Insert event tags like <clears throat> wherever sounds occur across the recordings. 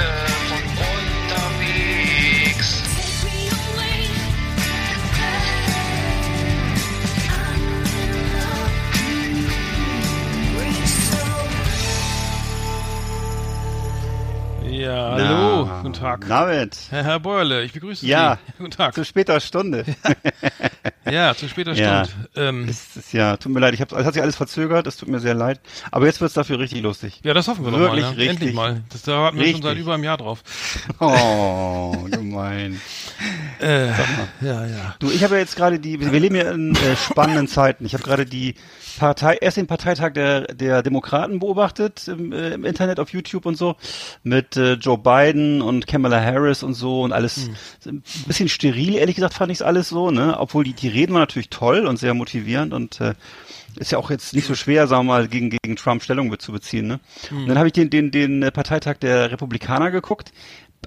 Die Ja, hallo, Na, guten Tag. David. <laughs> Herr, Herr Bäuerle, ich begrüße Ja. Sie. <laughs> Guten Tag. Zu später Stunde. <laughs> Ja, zu später Ja. Stunde. Ähm, Es ist ja, tut mir leid, ich hab, es hat sich alles verzögert, es tut mir sehr leid. Aber jetzt wird's dafür richtig lustig. ja, das hoffen wir Wirklich doch mal. Richtig. Endlich mal. Das, da warten wir schon Richtig. seit über einem Jahr drauf. Oh, gemein. Äh, ja, ja. Du, ich habe ja jetzt gerade die, wir leben ja in äh, spannenden Zeiten. Ich habe gerade die Partei, erst den Parteitag der, der Demokraten beobachtet im, äh, im Internet, auf YouTube und so, mit äh, Joe Biden und Kamala Harris und so und alles ein bisschen steril, ehrlich gesagt, fand ich es alles so, ne? Obwohl die, die Reden waren natürlich toll und sehr motivierend und äh, ist ja auch jetzt nicht so schwer, sagen wir mal, gegen, gegen Trump Stellung zu beziehen, ne? Und dann habe ich den, den, den Parteitag der Republikaner geguckt.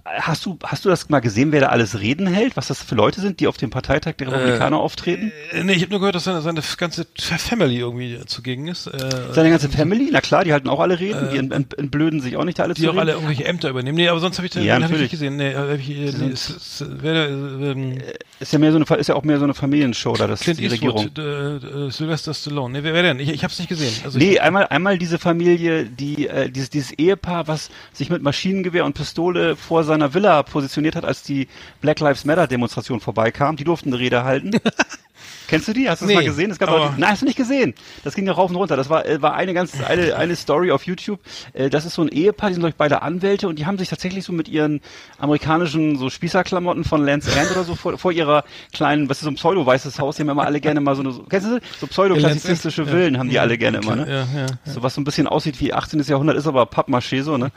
Hast du, hast du das mal gesehen, wer da alles Reden hält? Was das für Leute sind, die auf dem Parteitag der Republikaner auftreten? Äh, nee, ich habe nur gehört, dass seine, seine ganze Family irgendwie zugegen ist. Äh, Seine ganze Family? Na klar, die halten auch alle Reden. die ent- entblöden sich auch nicht alle die zu auch alle reden. irgendwelche Ämter übernehmen. Nee, aber sonst habe ich den, Ja, den hab ich nicht gesehen. Nee, hab ich, äh, nee, es, es, wer, äh, ähm, Ist ja mehr so eine, ist ja auch mehr so eine Familienshow da, das Clint die Regierung. Eastwood, äh, äh, Sylvester Stallone. Nee, wer, wer denn? Ich, ich habe es nicht gesehen. Also Nee, ich, einmal, einmal diese Familie, die, äh, dieses, dieses Ehepaar, was sich mit Maschinengewehr und Pistole vor seiner Villa positioniert hat, als die Black Lives Matter Demonstration vorbeikam. Die durften eine Rede halten. <laughs> Kennst du die? Hast du das Nee, mal gesehen? Es gab aber- auch, nein, hast du nicht gesehen. Das ging ja rauf und runter. Das war, äh, war eine ganz, eine, eine Story auf YouTube. Äh, Das ist so ein Ehepaar, die sind ich beide Anwälte und die haben sich tatsächlich so mit ihren amerikanischen so Spießerklamotten von Lance End oder so vor, vor ihrer kleinen, was ist so ein pseudo-weißes Haus, die haben immer alle gerne mal so eine, so, kennst du, so pseudo-klassizistische? Villen haben die alle gerne immer, ne? ja, ja. So was so ein bisschen aussieht wie 18. Jahrhundert, ist aber Pappmaché so, ne?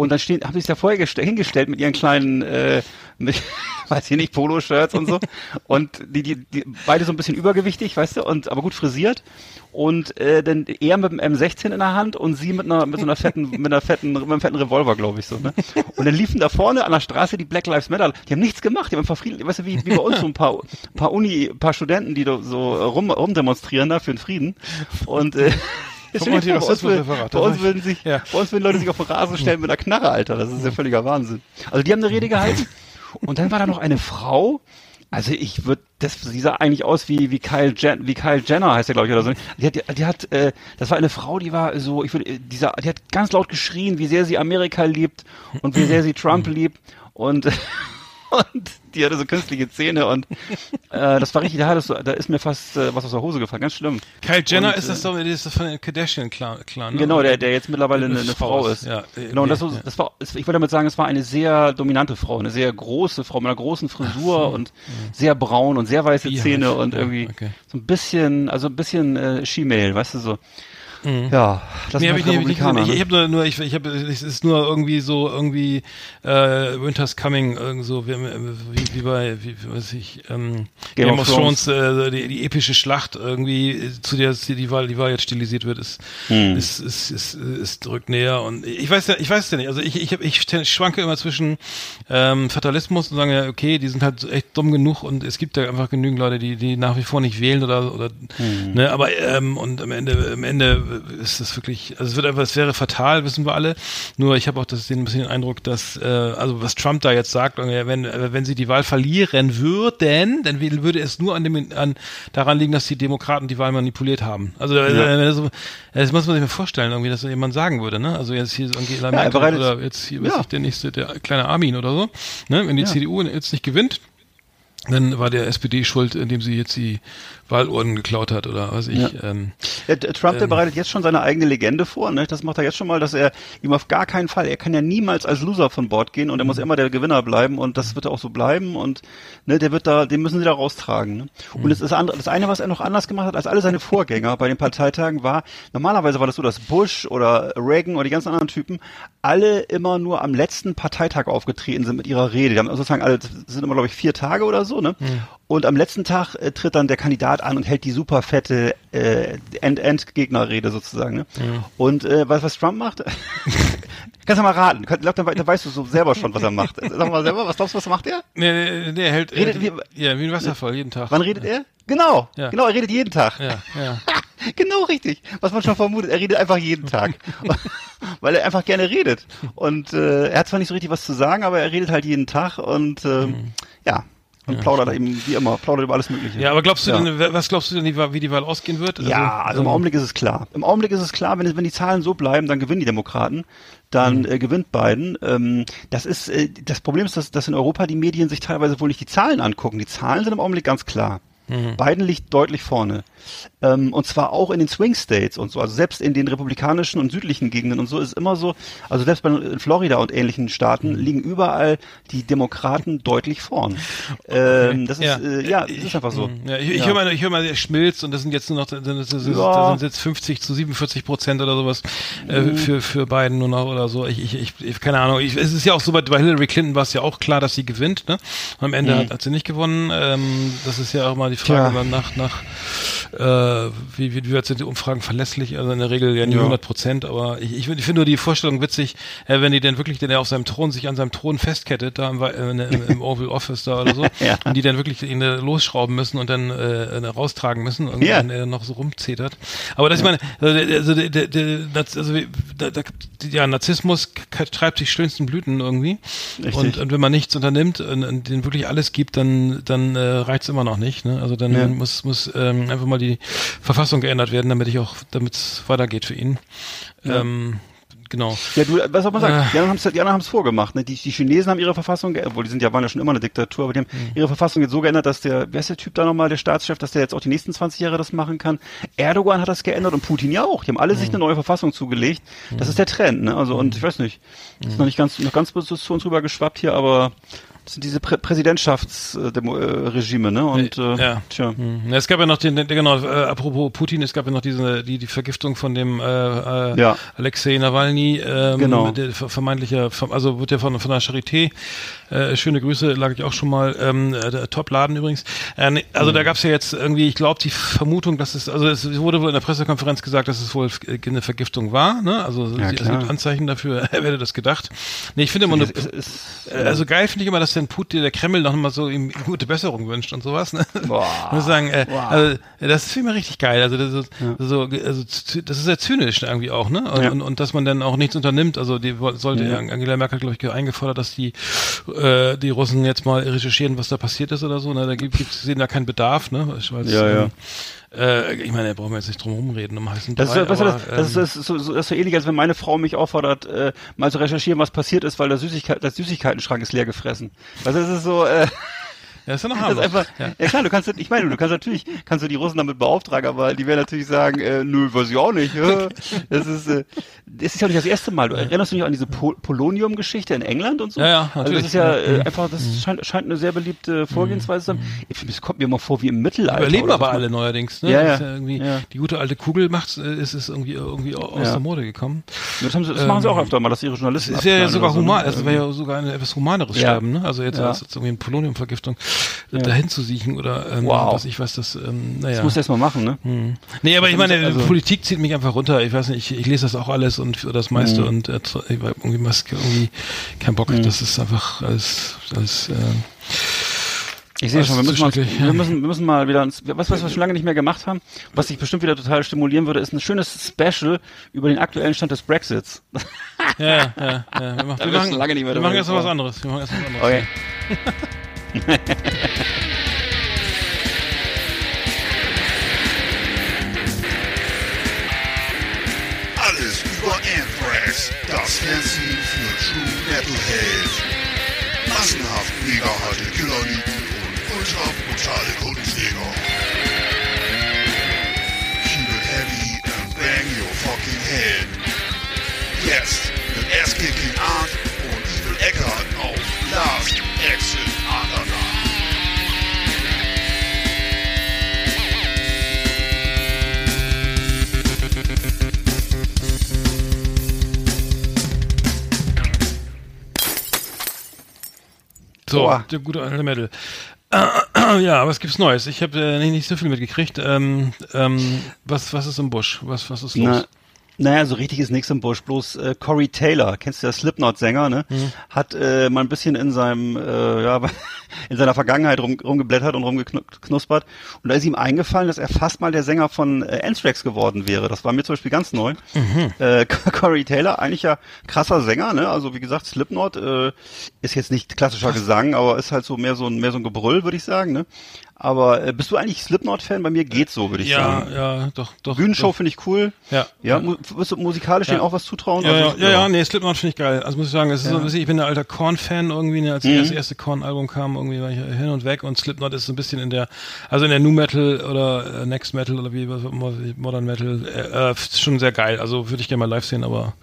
Und dann stehen, haben sie sich da vorher geste- hingestellt mit ihren kleinen, äh, mit, <laughs> weiß ich nicht, Poloshirts und so. Und die, die, die, beide so ein bisschen übergewichtig, weißt du, und aber gut frisiert. Und äh, dann er mit dem M16 in der Hand und sie mit einer mit so einer fetten mit einer fetten mit einem fetten Revolver, glaube ich so, ne? Und dann liefen da vorne an der Straße die Black Lives Matter. Die haben nichts gemacht, die haben einfach friedlich, weißt du, wie, wie bei uns so ein paar paar Uni, paar Studenten, die da so rum rumdemonstrieren da für den Frieden. Und äh, Guck mal, die bei, uns, will, Rassismusreferat, bei, das uns würden sich, Ja. bei uns würden Leute sich auf den Rasen stellen mit einer Knarre, Alter. Das ist ja völliger Wahnsinn. Also die haben eine Rede gehalten. Und dann war da noch eine Frau. Also ich würde, das, sie sah eigentlich aus wie, wie Kyle Jen, wie Kyle Jenner heißt er, glaube ich, oder so. Die hat, die hat, äh, das war eine Frau, die war so, ich würde, dieser, die hat ganz laut geschrien, wie sehr sie Amerika liebt und wie sehr sie Trump liebt. Und, <laughs> und die hatte so künstliche Zähne und äh, das war richtig, da, das, da ist mir fast äh, was aus der Hose gefallen, ganz schlimm. Kyle Jenner Und, ist das doch, das ist von den Kardashian-Clan. Clan, ne? Genau, der, der jetzt mittlerweile eine, Eine Frau ist, ja. Äh, Genau, und das, ja. das war, ich wollte damit sagen, es war eine sehr dominante Frau, eine sehr große Frau mit einer großen Frisur und sehr braun und sehr weiße Zähne und ja, irgendwie okay. so ein bisschen, also ein bisschen äh, She-Mail, weißt du so. Ja, das Mhm. Nee, hab ich, nee, hab ich. Republikaner. Ich, ne? ich habe nur, nur, ich, ich habe, es ist nur irgendwie so, irgendwie äh, Winter's Coming, irgend so wie, wie, wie bei, wie, wie weiß ich, ähm, Game, of Thrones, äh, die, die epische Schlacht irgendwie, äh, zu der es- die Wahl, die Wahl jetzt stilisiert wird, ist, Hm. ist, ist, ist, ist drückt näher und ich weiß ja, ich weiß ja nicht. Also ich, ich, hab, ich schwanke immer zwischen ähm, Fatalismus und sagen ja, okay, die sind halt echt dumm genug und es gibt da einfach genügend Leute, die, die nach wie vor nicht wählen oder, oder ne, aber ähm, und am Ende, am Ende ist es wirklich, also es wird einfach, es wäre fatal, wissen wir alle. Nur ich habe auch das, den ein bisschen den Eindruck, dass, äh, also was Trump da jetzt sagt, äh, wenn, äh, wenn sie die Wahl verlieren würden, dann würde es nur an dem, an, daran liegen, dass die Demokraten die Wahl manipuliert haben. Also äh, wenn das, so- das muss man sich mal vorstellen, irgendwie, dass jemand sagen würde, ne? Also jetzt hier Angela Ja, er Merkel bereitet- oder jetzt hier, weiß Ja. ich, der nächste, der kleine Armin oder so, ne? Wenn die Ja. CDU jetzt nicht gewinnt, dann war der SPD schuld, indem sie jetzt die Wahlurnen geklaut hat oder was ich. Ja. Ähm, Ja, Trump, der Ähm. bereitet jetzt schon seine eigene Legende vor. Ne? Das macht er jetzt schon mal, dass er ihm auf gar keinen Fall, er kann ja niemals als Loser von Bord gehen und er muss Mhm. immer der Gewinner bleiben und das wird auch so bleiben und ne, der wird da, den müssen sie da raustragen. Ne? Mhm. Und das, ist das eine, was er noch anders gemacht hat als alle seine Vorgänger bei den Parteitagen war, normalerweise war das so, dass Bush oder Reagan oder die ganzen anderen Typen alle immer nur am letzten Parteitag aufgetreten sind mit ihrer Rede. Die haben sozusagen alle, das sind immer glaube ich vier Tage oder so, ne? Und am letzten Tag äh, tritt dann der Kandidat an und hält die super fette äh, End-End-Gegnerrede sozusagen. Ne? Und äh, was, was Trump macht? <laughs> Kannst du mal raten. Ich glaube, da, da weißt du so selber schon, was er macht. <laughs> Sag mal selber, was glaubst du, was macht er? nee, nee, nee, er hält, Redet äh, wie- ja, wie ein Wasserfall, jeden Tag. Wann redet er? Genau, Ja. genau, er redet jeden Tag. Ja, ja. <laughs> genau richtig. Was man schon vermutet, er redet einfach jeden Tag. <laughs> Weil er einfach gerne redet. Und äh, er hat zwar nicht so richtig was zu sagen, aber er redet halt jeden Tag und ähm, ja. Und plaudert eben, wie immer, plaudert über alles Mögliche. Ja, aber glaubst du Ja. denn, was glaubst du denn, wie die Wahl ausgehen wird? Ja, also im ähm, Augenblick ist es klar. Im Augenblick ist es klar, wenn, wenn die Zahlen so bleiben, dann gewinnen die Demokraten, dann äh, gewinnt Biden. Ähm, das ist äh, das Problem ist, dass, dass in Europa die Medien sich teilweise wohl nicht die Zahlen angucken. Die Zahlen sind im Augenblick ganz klar. Biden liegt deutlich vorne. Ähm, und zwar auch in den Swing States und so. Also selbst in den republikanischen und südlichen Gegenden und so ist immer so, also selbst bei in Florida und ähnlichen Staaten liegen überall die Demokraten <laughs> deutlich vorn. Ähm, das ist, Ja. äh, ja, das ist einfach so. Mhm. Ja, ich, ich Ja. höre mal, ich höre mal, der schmilzt und das sind jetzt nur noch, das sind, Ja. das sind jetzt 50 zu 47 Prozent oder sowas Mhm. äh, für für Biden nur noch oder so. Ich, ich, ich, keine Ahnung. Ich, es ist ja auch so bei, bei Hillary Clinton war es ja auch klar, dass sie gewinnt. Ne? Am Ende hat, hat sie nicht gewonnen. Ähm, das ist ja auch mal die Frage dann nach nach äh, wie wie, wie weit sind die Umfragen verlässlich? Also in der Regel ja nicht Ja. 100 Prozent, aber ich, ich, ich finde nur die Vorstellung witzig, äh, wenn die denn wirklich denn er auf seinem Thron sich an seinem Thron festkettet da im, äh, im, im Oval Office da oder so <laughs> Ja. und die dann wirklich ihn äh, losschrauben müssen und dann äh, raustragen müssen und Ja. wenn er dann noch so rumzetert. Aber das ich meine, also, der- also, der, der, der, also da, da, ja, Narzissmus treibt sich schönsten Blüten irgendwie. Richtig. Und, und wenn man nichts unternimmt und, und denen wirklich alles gibt, dann, dann äh, reicht's immer noch nicht. Ne? Also dann Ja. muss, muss ähm, einfach mal die Verfassung geändert werden, damit ich auch, damit es weitergeht für ihn. Ähm, genau. Ja, du, was soll man sagen? Äh. Die anderen haben es vorgemacht. Ne? Die, die Chinesen haben ihre Verfassung, obwohl die sind ja, waren ja schon immer eine Diktatur, aber die haben Hm. ihre Verfassung jetzt so geändert, dass der, wer ist der Typ da nochmal, der Staatschef, dass der jetzt auch die nächsten 20 Jahre das machen kann. Erdogan hat das geändert und Putin ja auch. Die haben alle sich Hm. eine neue Verfassung zugelegt. Das ist der Trend. Ne? Also und ich weiß nicht, ist noch nicht ganz, noch ganz bis zu uns rüber geschwappt hier, aber sind diese Prä Präsidentschaftsregime, ne? Und äh, Ja. tja. Hm. Ja, Es gab ja noch den, genau, äh, apropos Putin, es gab ja noch diese, die, die Vergiftung von dem äh, äh, Ja. Alexei Nawalny, ähm, Genau. der ver- vermeintlicher, ver- also wird ja von, von der Charité, äh, schöne Grüße, lag ich auch schon mal, ähm, äh, Top-Laden übrigens. Äh, nee, also Mhm. da gab es ja jetzt irgendwie, ich glaube, die Vermutung, dass es, also es wurde wohl in der Pressekonferenz gesagt, dass es wohl äh, eine Vergiftung war, ne? Also Ja, es gibt Anzeichen dafür, <laughs> wer hätte das gedacht. Nee, ich finde immer nur, Es- es- es- äh, Also geil finde ich immer, dass der Putin, der Kreml noch mal so ihm gute Besserung wünscht und sowas. Ne? <laughs> Boah. Ich muss sagen, äh, Boah. also, das ist immer richtig geil. Also das ist, so, also das ist sehr zynisch irgendwie auch, ne? Und, Ja. und, und dass man dann auch nichts unternimmt. Also die sollte Ja. Angela Merkel, glaube ich, eingefordert, dass die äh, die Russen jetzt mal recherchieren, was da passiert ist oder so. Ne? Da gibt es sehen da keinen Bedarf, ne? Weil es, Ja, ja. Äh, ich meine, da brauchen wir jetzt nicht drum rumreden um heißen Das ist, so- weißt du, aber, das, das, ist, das, ist so, so, das ist so ähnlich, als wenn meine Frau mich auffordert, äh, mal zu recherchieren, was passiert ist, weil der, Süßigkeit, der Süßigkeitenschrank ist leer gefressen. Also es ist so, äh, ja, ist ja noch das ist harmlos. einfach, ja. ja. klar, du kannst, ich meine, du kannst natürlich, kannst du die Russen damit beauftragen, aber die werden natürlich sagen, äh, nö, weiß ich auch nicht. äh. Das ist, äh, das ist ja nicht das erste Mal. Du erinnerst du dich an diese Pol Polonium-Geschichte in England und so? Ja, ja, Also das natürlich. ist ja Ja. Mhm. äh, einfach, das scheint, scheint eine sehr beliebte Vorgehensweise zu sein. Ich finde, es kommt mir immer vor wie im Mittelalter. Überleben aber man- alle neuerdings, ne? Ja, Das ja. Ist ja. Die gute alte Kugel macht, äh, ist es irgendwie, irgendwie aus der Mode gekommen. Das, haben sie, das machen sie auch Ähm, öfter mal, dass ihre Journalisten Das ist ja sogar so, ne? human, das wäre ja sogar ein etwas humaneres. Sterben, ne? Also jetzt Ja. jetzt irgendwie eine Poloniumvergiftung äh, dahin zu siechen oder ähm, Wow. was ich weiß, das, ähm, naja. Das musst du erst mal machen, ne? Hm. Nee, aber ich meine, Also- Politik zieht mich einfach runter. Ich weiß nicht, ich, ich lese das auch alles und das meiste Mhm. und äh, irgendwie Maske irgendwie kein Bock. Das ist einfach als als äh, Ich sehe schon, wir müssen, mal, wir ja. müssen, wir müssen mal wieder, uns, was, was wir schon lange nicht mehr gemacht haben, was sich bestimmt wieder total stimulieren würde, ist ein schönes Special über den aktuellen Stand des Brexits. ja, ja, ja, ja. Wir machen, wir machen, lange nicht mehr wir machen jetzt noch was anderes. Wir machen jetzt noch was anderes. Okay. <laughs> <laughs> Alles über Anthrax, das Fernsehen für True Metalhead. Massenhaft mega harte Killerlieben und ultra brutale Kundenjäger. Keep it heavy and bang your fucking head. Jetzt mit Ass-Kicking Art und Evil Eckart auf Last So, Boah. der gute alte Metal. <clears throat> Ja, was gibt's Neues? Ich habe äh, nicht, nicht so viel mitgekriegt. Ähm, ähm, was, was ist im Busch? Was, was ist los? Na, naja, so richtig ist nichts im Busch. Bloß äh, Corey Taylor, kennst du der Slipknot-Sänger, ne? Mhm. Hat äh, mal ein bisschen in seinem, äh, ja, <laughs> in seiner Vergangenheit rum, rumgeblättert und rumgeknuspert. Und da ist ihm eingefallen, dass er fast mal der Sänger von äh, Anthrax geworden wäre. Das war mir zum Beispiel ganz neu. Mhm. Äh, <laughs> Corey Taylor, eigentlich ja krasser Sänger, ne? Also wie gesagt, Slipknot äh, ist jetzt nicht klassischer Gesang, aber ist halt so mehr so ein mehr so ein Gebrüll, würde ich sagen, ne? Aber äh, bist du eigentlich Slipknot-Fan? Bei mir geht's so, würde ich ja, sagen. ja, doch, doch. Bühnenshow finde ich cool. Ja. Ja, mu wirst du musikalisch Ja. denen auch was zutrauen? Ja, ja, Also, ja, ja, nee, Slipknot finde ich geil. Also muss ich sagen, es ist so ein bisschen, ich bin ein alter Korn-Fan irgendwie, ne, als Mhm. das erste Korn-Album kam, irgendwie hin und weg und Slipknot ist so ein bisschen in der, also in der New Metal oder äh, Next Metal oder wie Modern Metal, äh, äh, schon sehr geil. Also würde ich gerne mal live sehen, aber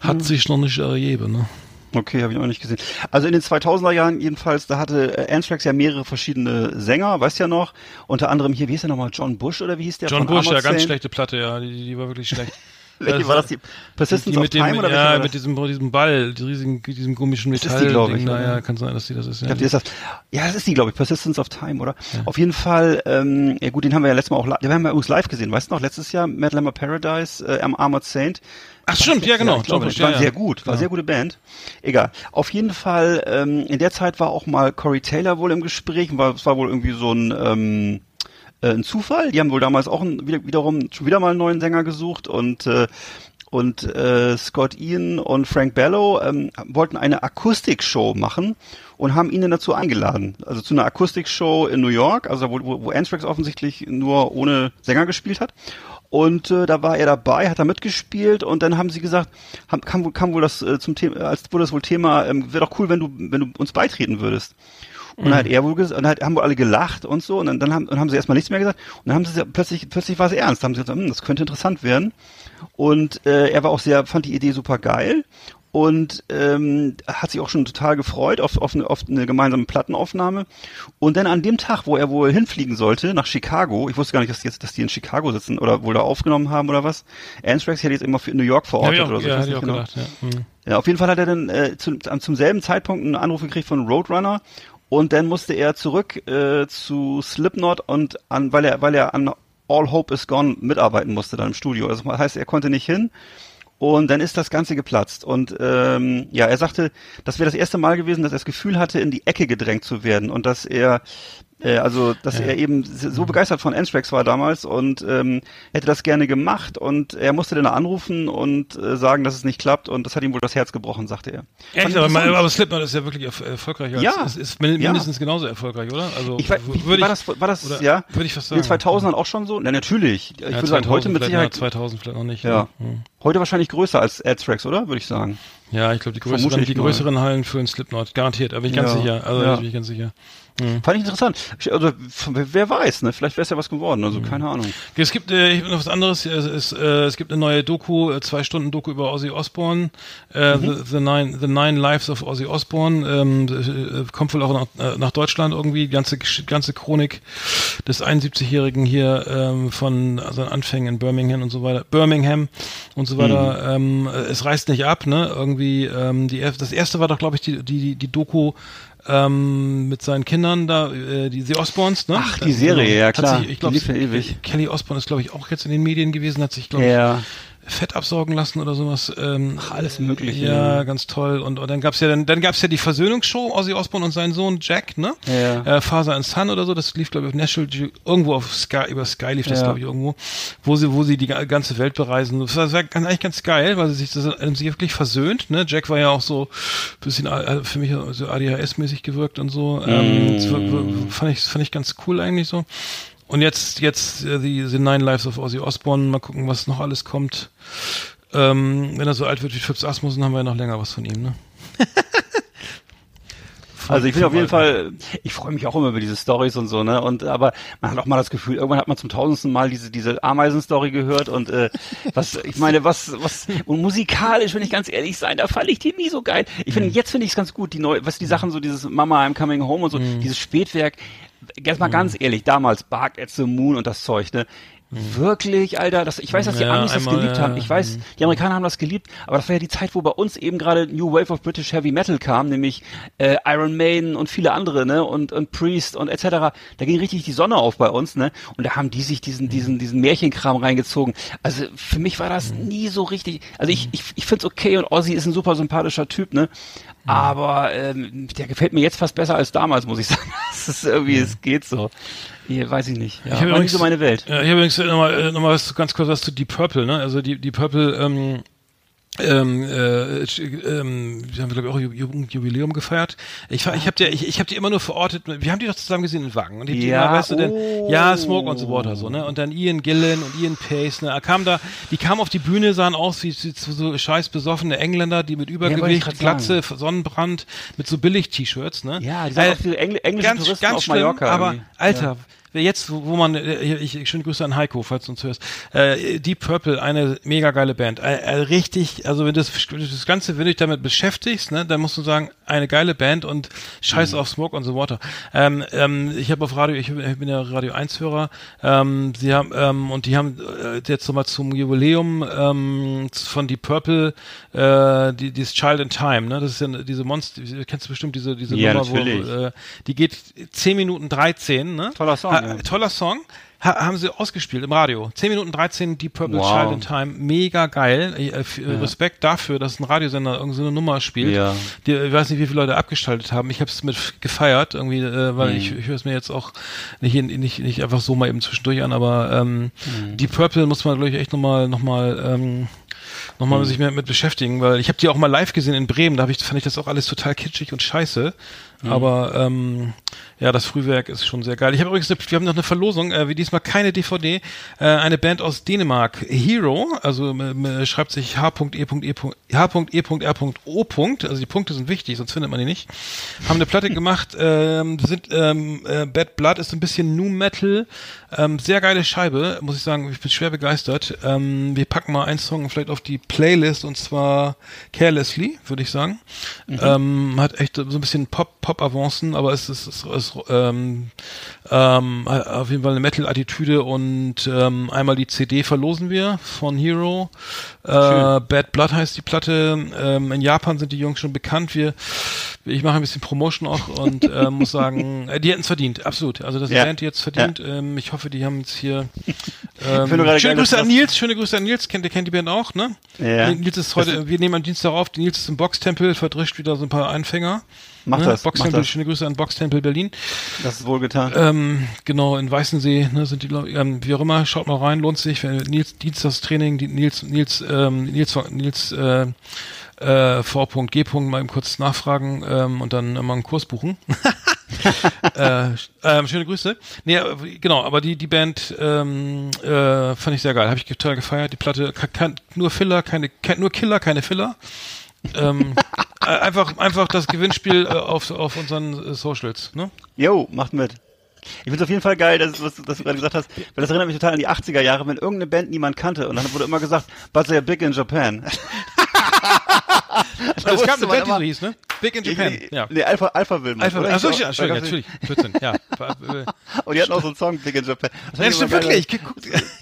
hat Mhm. sich noch nicht ergeben, ne? Okay, habe ich auch nicht gesehen. Also in den 2000er Jahren jedenfalls, da hatte äh, Anthrax ja mehrere verschiedene Sänger, weißt ja noch. Unter anderem hier, wie hieß der nochmal, John Bush oder wie hieß der? John Bush, ja, ganz schlechte Platte, ja, die, die war wirklich schlecht. <laughs> Welche war das? Die Persistence die of mit dem, Time oder ja, mit das? diesem, diesem Ball, riesigen, diesem komischen ist die, ich, naja, kann sein, dass die das ist, ja. Ich glaub, die ist das. Ja, das ist die, glaube ich, Persistence of Time, oder? Auf jeden Fall, ähm, ja gut, den haben wir ja letztes Mal auch, li- den haben wir übrigens live gesehen, weißt du noch, letztes Jahr, Metal Hammer Paradise, äh, am Armored Saint. Ach stimmt, ja genau, ich glaube, John war ja, ja. sehr gut, war Ja. sehr gute Band. Egal. Auf jeden Fall, ähm, in der Zeit war auch mal Corey Taylor wohl im Gespräch, war, es war wohl irgendwie so ein, ähm, äh, ein Zufall. Die haben wohl damals auch ein, wieder, wiederum schon wieder mal einen neuen Sänger gesucht und äh, und äh, Scott Ian und Frank Bellow ähm, wollten eine Akustikshow machen und haben ihn dann dazu eingeladen. Also zu einer Akustikshow in New York, also wo, wo, wo Anthrax offensichtlich nur ohne Sänger gespielt hat. Und äh, da war er dabei, hat da mitgespielt und dann haben sie gesagt, haben, kam, wohl- kam wohl das äh, zum Thema, als wurde das wohl Thema, ähm, wäre doch cool, wenn du, wenn du uns beitreten würdest. Und dann hat er wohl gesagt, und dann hat, haben wohl alle gelacht und so, und dann, dann haben, dann haben sie erstmal nichts mehr gesagt, und dann haben sie plötzlich, plötzlich war es ernst, haben sie gesagt, hm, das könnte interessant werden. Und äh, er war auch sehr, fand die Idee super geil und ähm, hat sich auch schon total gefreut auf, auf, eine, auf eine gemeinsame Plattenaufnahme. Und dann an dem Tag, wo er wohl hinfliegen sollte, nach Chicago, ich wusste gar nicht, dass die, jetzt, dass die in Chicago sitzen oder wohl da aufgenommen haben oder was. Anthrax hätte jetzt immer für New York Ja, verortet hab ich oder auch, so. ja, hätte ich auch genau. gedacht, ja. Hm. Ja, auf jeden Fall hat er dann äh, zu, zum selben Zeitpunkt einen Anruf gekriegt von Roadrunner und dann musste er zurück äh, zu Slipknot und an, weil er, weil er an All Hope is Gone mitarbeiten musste dann im Studio. Das heißt, er konnte nicht hin. Und dann ist das Ganze geplatzt. Und ähm, ja, er sagte, das wäre das erste Mal gewesen, dass er das Gefühl hatte, in die Ecke gedrängt zu werden und dass er äh, also, dass er eben so begeistert von Anthrax war damals und ähm, hätte das gerne gemacht und er musste dann anrufen und äh, sagen, dass es nicht klappt und das hat ihm wohl das Herz gebrochen, sagte er. Echt, aber, ich interessant. aber Slipknot ist ja wirklich erf erfolgreich. Als, Ja. Es ist min- Ja. mindestens genauso erfolgreich, oder? Also ich würde war ich, das, war das, oder ja? Würde ich fast In sagen. 2000ern auch schon so? Na, natürlich. Ich Ja, würde sagen, heute mit Sicherheit, Ja, 2000 vielleicht noch nicht. ja. Hm. Heute wahrscheinlich größer als Anthrax, oder? Würde ich sagen. Ja, ich glaube, die größeren, die größeren Hallen für einen Slipknot, garantiert, bin ich ganz Ja. sicher. Also, Ja. bin ich ganz sicher. Fand ich interessant. Also, wer weiß, ne? Vielleicht wäre es ja was geworden, also keine Ahnung. Es gibt äh, noch was anderes. Es, ist, äh, es gibt eine neue Doku, äh, zwei Stunden Doku über Ozzy Osbourne, äh, Mhm. the, the, nine, the Nine Lives of Ozzy Osbourne. Ähm, äh, kommt wohl auch nach, äh, nach Deutschland irgendwie. Die ganze ganze Chronik des 71-Jährigen hier ähm, von seinen Anfängen in Birmingham und so weiter. Birmingham und so weiter. Mhm. Ähm, äh, es reißt nicht ab, ne? Irgendwie. Ähm, die das erste war doch, glaube ich, die die die Doku ähm, mit seinen Kindern da, äh, die The Osbournes, ne? Ach, die Serie, ja, Hat klar. Sich, ich Die glaube, ja. Kelly Osbourne ist, glaube ich, auch jetzt in den Medien gewesen, hat sich, glaube Ja. ich, Fett absaugen lassen oder sowas. Ähm, Ach, alles Mögliche, Ja, ganz toll. Und, und dann gab's ja dann, dann gab's ja die Versöhnungsshow, Ozzy Osbourne und sein Sohn Jack, ne? Ja. Äh, Father and Son oder so, das lief, glaube ich, auf National Ge irgendwo auf Sky, über Sky lief das, Ja. glaube ich, irgendwo, wo sie, wo sie die ga- ganze Welt bereisen. Das war, das war eigentlich ganz geil, weil sie sich das ähm, sich wirklich versöhnt, ne? Jack war ja auch so bisschen äh, für mich so ADHS-mäßig gewirkt und so. Ähm, das war, war, fand ich, fand ich ganz cool eigentlich so. Und jetzt, jetzt äh, die, die Nine Lives of Ozzy Osbourne, mal gucken, was noch alles kommt. Ähm, wenn er so alt wird wie Phipps Asmussen, haben wir ja noch länger was von ihm, ne? <laughs> Also ich bin auf jeden Fall, ich freue mich auch immer über diese Stories und so, ne? Und aber man hat auch mal das Gefühl, irgendwann hat man zum tausendsten Mal diese diese Ameisen-Story gehört und äh, <laughs> was, ich meine, was was und musikalisch, wenn ich ganz ehrlich sein, da fand ich die nie so geil. Ich finde jetzt finde ich es ganz gut, die neue, was die Sachen so dieses Mama I'm Coming Home und so, dieses Spätwerk. Jetzt mal ganz ehrlich, damals Bark at the Moon und das Zeug, ne? Wirklich, Alter, das, ich weiß, dass die Ja, Amis das einmal, geliebt ja, haben. Ich weiß, die Amerikaner haben das geliebt, aber das war ja die Zeit, wo bei uns eben gerade New Wave of British Heavy Metal kam, nämlich äh, Iron Maiden und viele andere, ne, und, und Priest und etc. Da ging richtig die Sonne auf bei uns, ne, und da haben die sich diesen, diesen, diesen Märchenkram reingezogen. Also für mich war das nie so richtig. Also ich, ich, ich find's okay und Ozzy ist ein super sympathischer Typ, ne, aber ähm, der gefällt mir jetzt fast besser als damals, muss ich <laughs> sagen. Das ist irgendwie, es geht so. Hier, weiß ich nicht. Ja, Ich habe war nicht so meine Welt. Ja, ich habe übrigens nochmal äh, noch mal was, ganz kurz was zu Deep Purple, ne? Also die, die Purple, ähm, ähm, äh, ähm, wir haben glaube ich auch Ju- Ju- Jubiläum gefeiert. Ich, ich habe die, ich, ich habe die immer nur verortet. Wir haben die doch zusammen gesehen in Wagen und hab die Ja, immer, weißt du, denn, oh. ja Smoke und so Water so ne und dann Ian Gillan und Ian Pace, ne, er kam da, die kamen auf die Bühne, sahen aus wie, wie so, scheiß besoffene Engländer, die mit Übergewicht, grad Glatze, Sonnenbrand, mit so billig T-Shirts, ne? Ja, die sahen aus wie Engl englische ganz, Touristen ganz auf schlimm, Mallorca aber irgendwie. Alter, jetzt, wo man, äh, ich, ich schöne Grüße an Heiko, falls du uns hörst. Äh, Deep Purple, eine mega geile Band. Äh, äh, richtig, also wenn du das, das Ganze, wenn du dich damit beschäftigst, ne, dann musst du sagen, eine geile Band und scheiß auf Smoke on the Water. Ähm, ähm, ich habe auf Radio, ich bin ja Radio 1 Hörer, ähm, sie haben, ähm, und die haben äh, jetzt nochmal zum Jubiläum ähm, von Deep Purple, äh, die, dieses Child in Time, ne, das ist ja diese Monster, kennst du bestimmt diese, diese Ja, Nummer, natürlich. wo, äh, die geht 10 Minuten 13, ne? Toller Song, ja. Toller Song. Ha, haben sie ausgespielt im Radio. 10 Minuten 13 Deep Purple Wow. Child in Time. Mega geil. Äh, f- äh, Respekt dafür, dass ein Radiosender irgendeine so eine Nummer spielt. Ja. Die, ich weiß nicht, wie viele Leute abgeschaltet haben. Ich habe es mit gefeiert, irgendwie, äh, weil Mhm. ich, ich höre es mir jetzt auch nicht, nicht, nicht einfach so mal eben zwischendurch an, aber ähm, Mhm. Deep Purple muss man, glaube ich, echt nochmal noch mal, ähm, nochmal Mhm. sich mehr mit beschäftigen, weil ich habe die auch mal live gesehen in Bremen, da hab ich, fand ich das auch alles total kitschig und scheiße. Mhm. Aber ähm, ja, das Frühwerk ist schon sehr geil. Ich habe übrigens, eine, wir haben noch eine Verlosung, äh, wie diesmal keine DVD, äh, eine Band aus Dänemark, Hero, also äh, schreibt sich H.E.E. H.E.R.O. Also die Punkte sind wichtig, sonst findet man die nicht. Haben eine Platte gemacht, <laughs> ähm, sind ähm, äh, Bad Blood ist ein bisschen New Metal, ähm, sehr geile Scheibe, muss ich sagen, ich bin schwer begeistert. Ähm, wir packen mal einen Song vielleicht auf die Playlist und zwar Carelessly, würde ich sagen. Ähm, hat echt so ein bisschen Pop, Pop-Avancen, aber es ist, es ist ähm, ähm, auf jeden Fall eine Metal-Attitüde und ähm, einmal die CD verlosen wir von Hero. Äh, Bad Blood heißt die Platte. Ähm, in Japan sind die Jungs schon bekannt. Wir, ich mache ein bisschen Promotion auch und äh, <laughs> muss sagen, äh, die hätten es verdient, absolut. Also das Ja. Band, die jetzt verdient. Ähm, ich hoffe, die haben jetzt hier. Ähm, schöne geil, Grüße an das- Nils, schöne Grüße an Nils, kennt, ihr kennt die Band auch, ne? Ja. Nils ist heute, wir nehmen am Dienstag auf, Nils ist im Boxtempel, verdrischt wieder so ein paar Einfänger. Mach ne? das, mach Boxtempel, das. schöne Grüße an Boxtempel Berlin. Das ist wohl getan. Ähm, genau, in Weißensee ne, sind die, ähm, wie auch immer, schaut mal rein, lohnt sich. Nils Dienstagstraining, die Nils, Nils, ähm, Nils, Nils, äh, äh, V.G. mal eben kurz nachfragen ähm, und dann mal einen Kurs buchen. <laughs> äh, ähm, schöne Grüße. Nee, äh, genau, aber die, die Band ähm, äh, fand ich sehr geil. Habe ich total gefeiert. Die Platte, ka- kann, nur Filler, keine, kein, nur Killer, keine Filler. ähm, <laughs> äh, einfach, einfach das Gewinnspiel äh, auf, auf unseren äh, Socials. Ne? Jo, macht mit. Ich finde es auf jeden Fall geil, dass, was, dass du gerade gesagt hast, weil das erinnert mich total an die 80er Jahre, wenn irgendeine Band niemand kannte und dann wurde immer gesagt, but they're big in Japan. Da Es gab eine Band, die so hieß, ne? Big in Japan. Ja. Nee, Alpha, Alpha Will. Alpha, achso, Ich ja, Entschuldigung, natürlich, 14, ja. <laughs> Äh, Und die hatten auch so einen Song, Big in Japan. Das Ja, ich stimmt wirklich. Guck,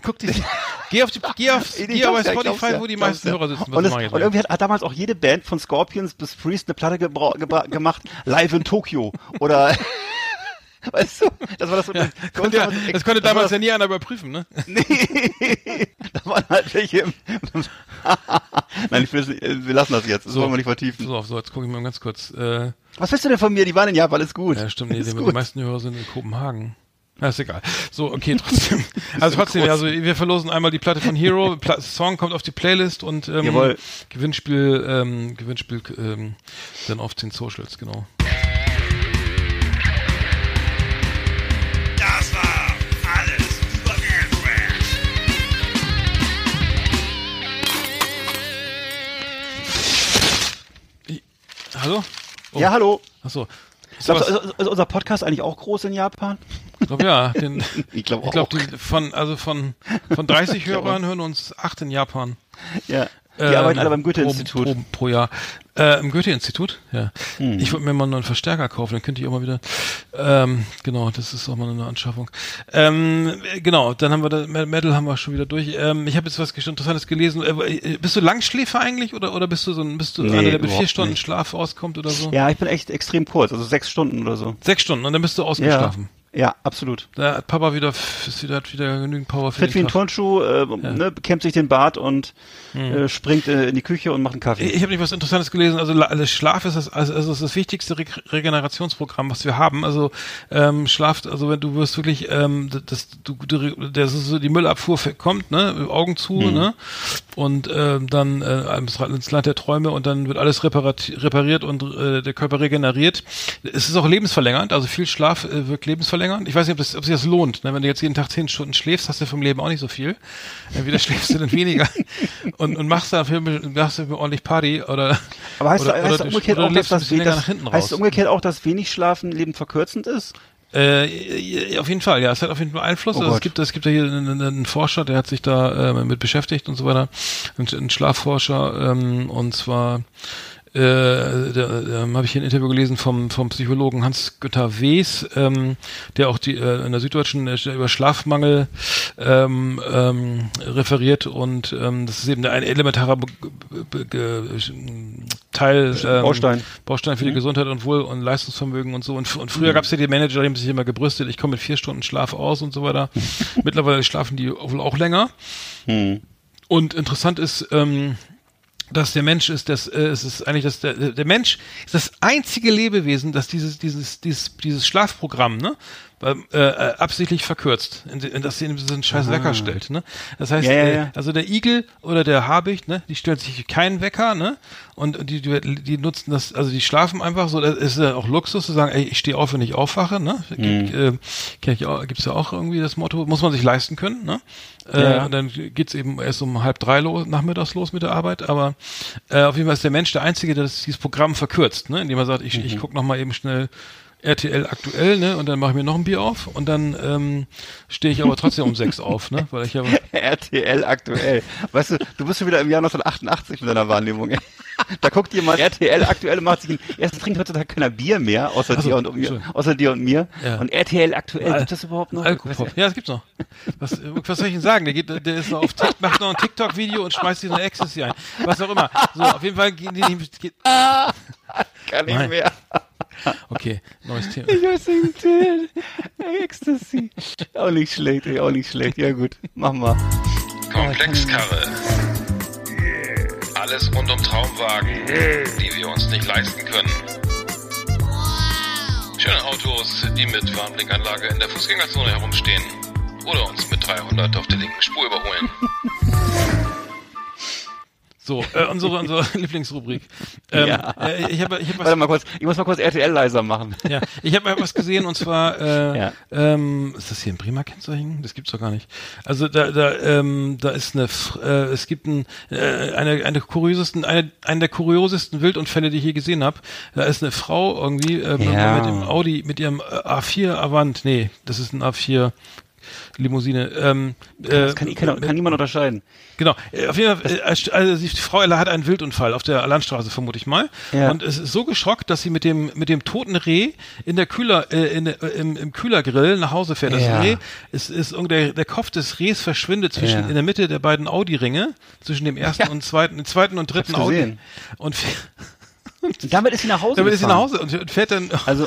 guck dich. Geh auf die, <laughs> geh auf, Ich geh auf ich Spotify, wo die meisten. Hörer sitzen. Und, ich und irgendwie hat, hat damals auch jede Band von Scorpions bis Priest eine Platte gebra gebra gemacht, live in Tokio. Oder, <laughs> <laughs> weißt du, das war das so. ja, das, konnte ja, das konnte damals das- ja nie einer überprüfen, ne? <laughs> Nee, <laughs> da waren halt welche im Nein, ich will, wir lassen das jetzt, das So. wollen wir nicht vertiefen. So, so, jetzt gucke ich mal ganz kurz. Äh, Was willst du denn von mir? Die waren in Japan, alles gut. ja, stimmt, nee, die, die meisten Hörer sind in Kopenhagen. Ja, ist egal. So, okay, trotzdem. Also trotzdem, also wir verlosen einmal die Platte von Hero, Pla Song kommt auf die Playlist und ähm, Jawohl. Gewinnspiel, ähm, Gewinnspiel ähm, dann auf den Socials, genau. Hallo? Oh. Ja, hallo. Achso. Glaubst ist, ist unser Podcast eigentlich auch groß in Japan? Ich glaube ja. Den, <laughs> Ich glaube ich glaube, auch. von also von von <laughs> 30 Hörern hören uns acht in Japan. Ja. Die Ähm, arbeiten alle beim Goethe-Institut. Pro, pro, pro Jahr. Äh, Im Goethe-Institut? Ja. Hm. Ich wollte mir mal einen Verstärker kaufen, dann könnte ich auch mal wieder. Ähm, genau, das ist auch mal eine Anschaffung. Ähm, äh, genau, dann haben wir das Metal haben wir schon wieder durch. Ähm, ich habe jetzt was Interessantes gelesen. Äh, bist du Langschläfer eigentlich oder oder bist du so ein bist du Nee, einer, der mit vier Stunden nicht. Schlaf auskommt oder so? Ja, ich bin echt extrem kurz, also sechs Stunden oder so. Sechs Stunden und dann bist du ausgeschlafen. ja, absolut. Da hat Papa wieder, ist wieder, hat wieder genügend Power für Fit wie den ein Tag. Turnschuh, äh, ne, kämmt sich den Bart und äh, springt äh, in die Küche und macht einen Kaffee. Ich habe nicht was Interessantes gelesen. Also, also Schlaf ist das, also, also ist das wichtigste Re Regenerationsprogramm, was wir haben. Also ähm, Schlaf, also wenn du wirst wirklich, ähm, das, du, das ist so die Müllabfuhr kommt, ne, Augen zu, ne, und ähm, dann äh, ins Land der Träume und dann wird alles repariert und äh, der Körper regeneriert. Es ist auch lebensverlängernd. Also viel Schlaf äh, wirkt lebensverlängernd. Ich weiß nicht, ob, das, ob sich das lohnt. Ne? Wenn du jetzt jeden Tag zehn Stunden schläfst, hast du vom Leben auch nicht so viel. Entweder schläfst du dann weniger <laughs> und, und machst dafür machst du ordentlich Party oder Aber heißt, oder, heißt oder, das umgekehrt oder auch, dass das, das nach hinten heißt raus. das umgekehrt auch, dass wenig Schlafen lebenverkürzend ist? Äh, auf jeden Fall, ja, es hat auf jeden Fall Einfluss. Oh also es gibt, es gibt ja hier einen, einen- einen Forscher, der hat sich da äh, mit beschäftigt und so weiter, ein, ein Schlafforscher ähm, und zwar äh, da habe ich hier ein Interview gelesen vom, vom Psychologen Hans-Günther Wes, ähm, der auch die äh, in der Süddeutschen äh, über Schlafmangel ähm, ähm, referiert und ähm, das ist eben ein elementarer Be Be Be Teil ähm, Baustein. Baustein für die Gesundheit und Wohl und Leistungsvermögen und so. Und, und früher gab es ja die Manager, die haben sich immer gebrüstet, ich komme mit vier Stunden Schlaf aus und so weiter. <laughs> Mittlerweile schlafen die wohl auch länger. Und interessant ist, ähm, dass der Mensch ist, das äh, es ist eigentlich das der, der Mensch ist das einzige Lebewesen, das dieses dieses dieses dieses Schlafprogramm ne äh, äh, absichtlich verkürzt, in, in das sie in diesen scheiß Wecker stellt, ne? Das heißt, Ja, ja, äh, ja. also der Igel oder der Habicht, ne, die stellen sich keinen Wecker, ne? Und und die, die die nutzen das, also die schlafen einfach so, das ist ja auch Luxus zu sagen, ey, ich stehe auf, wenn ich aufwache, ne? Mhm. Gibt, äh, kenn ich auch, gibt's ja auch irgendwie das Motto, muss man sich leisten können, ne? Äh, Ja. und dann geht's eben erst um halb drei los, nachmittags los mit der Arbeit, aber äh, auf jeden Fall ist der Mensch der Einzige, der das, dieses Programm verkürzt, ne? indem er sagt, ich, Mhm. ich guck noch mal eben schnell RTL aktuell, ne? Und dann mache ich mir noch ein Bier auf und dann ähm, stehe ich aber trotzdem um sechs auf, ne? Weil ich ja <laughs> RTL aktuell. Weißt du, du bist schon wieder im Jahr 1988 mit deiner Wahrnehmung. ey. <laughs> Da guckt jemand RTL aktuell und macht sich ein, erstens trinkt heutzutage keiner Bier mehr, außer Ach so, dir und mir, außer dir und mir. Ja. Und RTL aktuell, gibt das überhaupt noch? Alkopop. Ja, das gibt's noch. Was, was soll ich denn sagen? Der, geht, der ist noch auf TikTok, macht noch ein TikTok-Video und schmeißt sich eine Ecstasy ein. Was auch immer. So, auf jeden Fall gehen die nicht. Geht, Kann nicht mehr. Okay, neues Thema. Ich weiß nicht, Ecstasy. Auch nicht schlecht, ey, auch nicht schlecht. Ja gut, mach mal. Komplexkarre. Alles rund um Traumwagen, die wir uns nicht leisten können. Schöne Autos, die mit Warnblinkanlage in der Fußgängerzone herumstehen. Oder uns mit 300 auf der linken Spur überholen. <laughs> So, äh, unsere, unsere <laughs> Lieblingsrubrik. Ähm, Ja. äh, ich habe ich hab was Warte mal kurz, ich muss mal kurz RTL leiser machen. Ja, ich habe was gesehen und zwar, <laughs> äh, Ja. ähm, ist das hier ein Bremer Kennzeichen? Das gibt's doch gar nicht. Also da, da, ähm, da ist eine, äh, es gibt ein, äh, eine, eine kuriosesten, eine, eine der kuriosesten Wildunfälle, die ich je gesehen habe. Da ist eine Frau irgendwie äh, Ja. mit dem Audi, mit ihrem äh, A4 Avant, nee, das ist ein A4 Limousine. Ähm, Das äh, kann, kann, kann niemand unterscheiden. Genau, äh, auf jeden Fall, äh, also die Frau Ella hat einen Wildunfall auf der Landstraße, vermute ich mal. Ja. Und es ist so geschockt, dass sie mit dem, mit dem toten Reh in der Kühler, äh, in, äh, im, im Kühlergrill nach Hause fährt. Das Ja. Reh, ist, ist, der, der Kopf des Rehs verschwindet zwischen, Ja. in der Mitte der beiden Audi-Ringe, zwischen dem ersten und zweiten, dem zweiten und dritten Audi. Und Und <laughs> damit ist sie nach Hause damit ist sie nach gefahren. Hause und fährt dann, Also,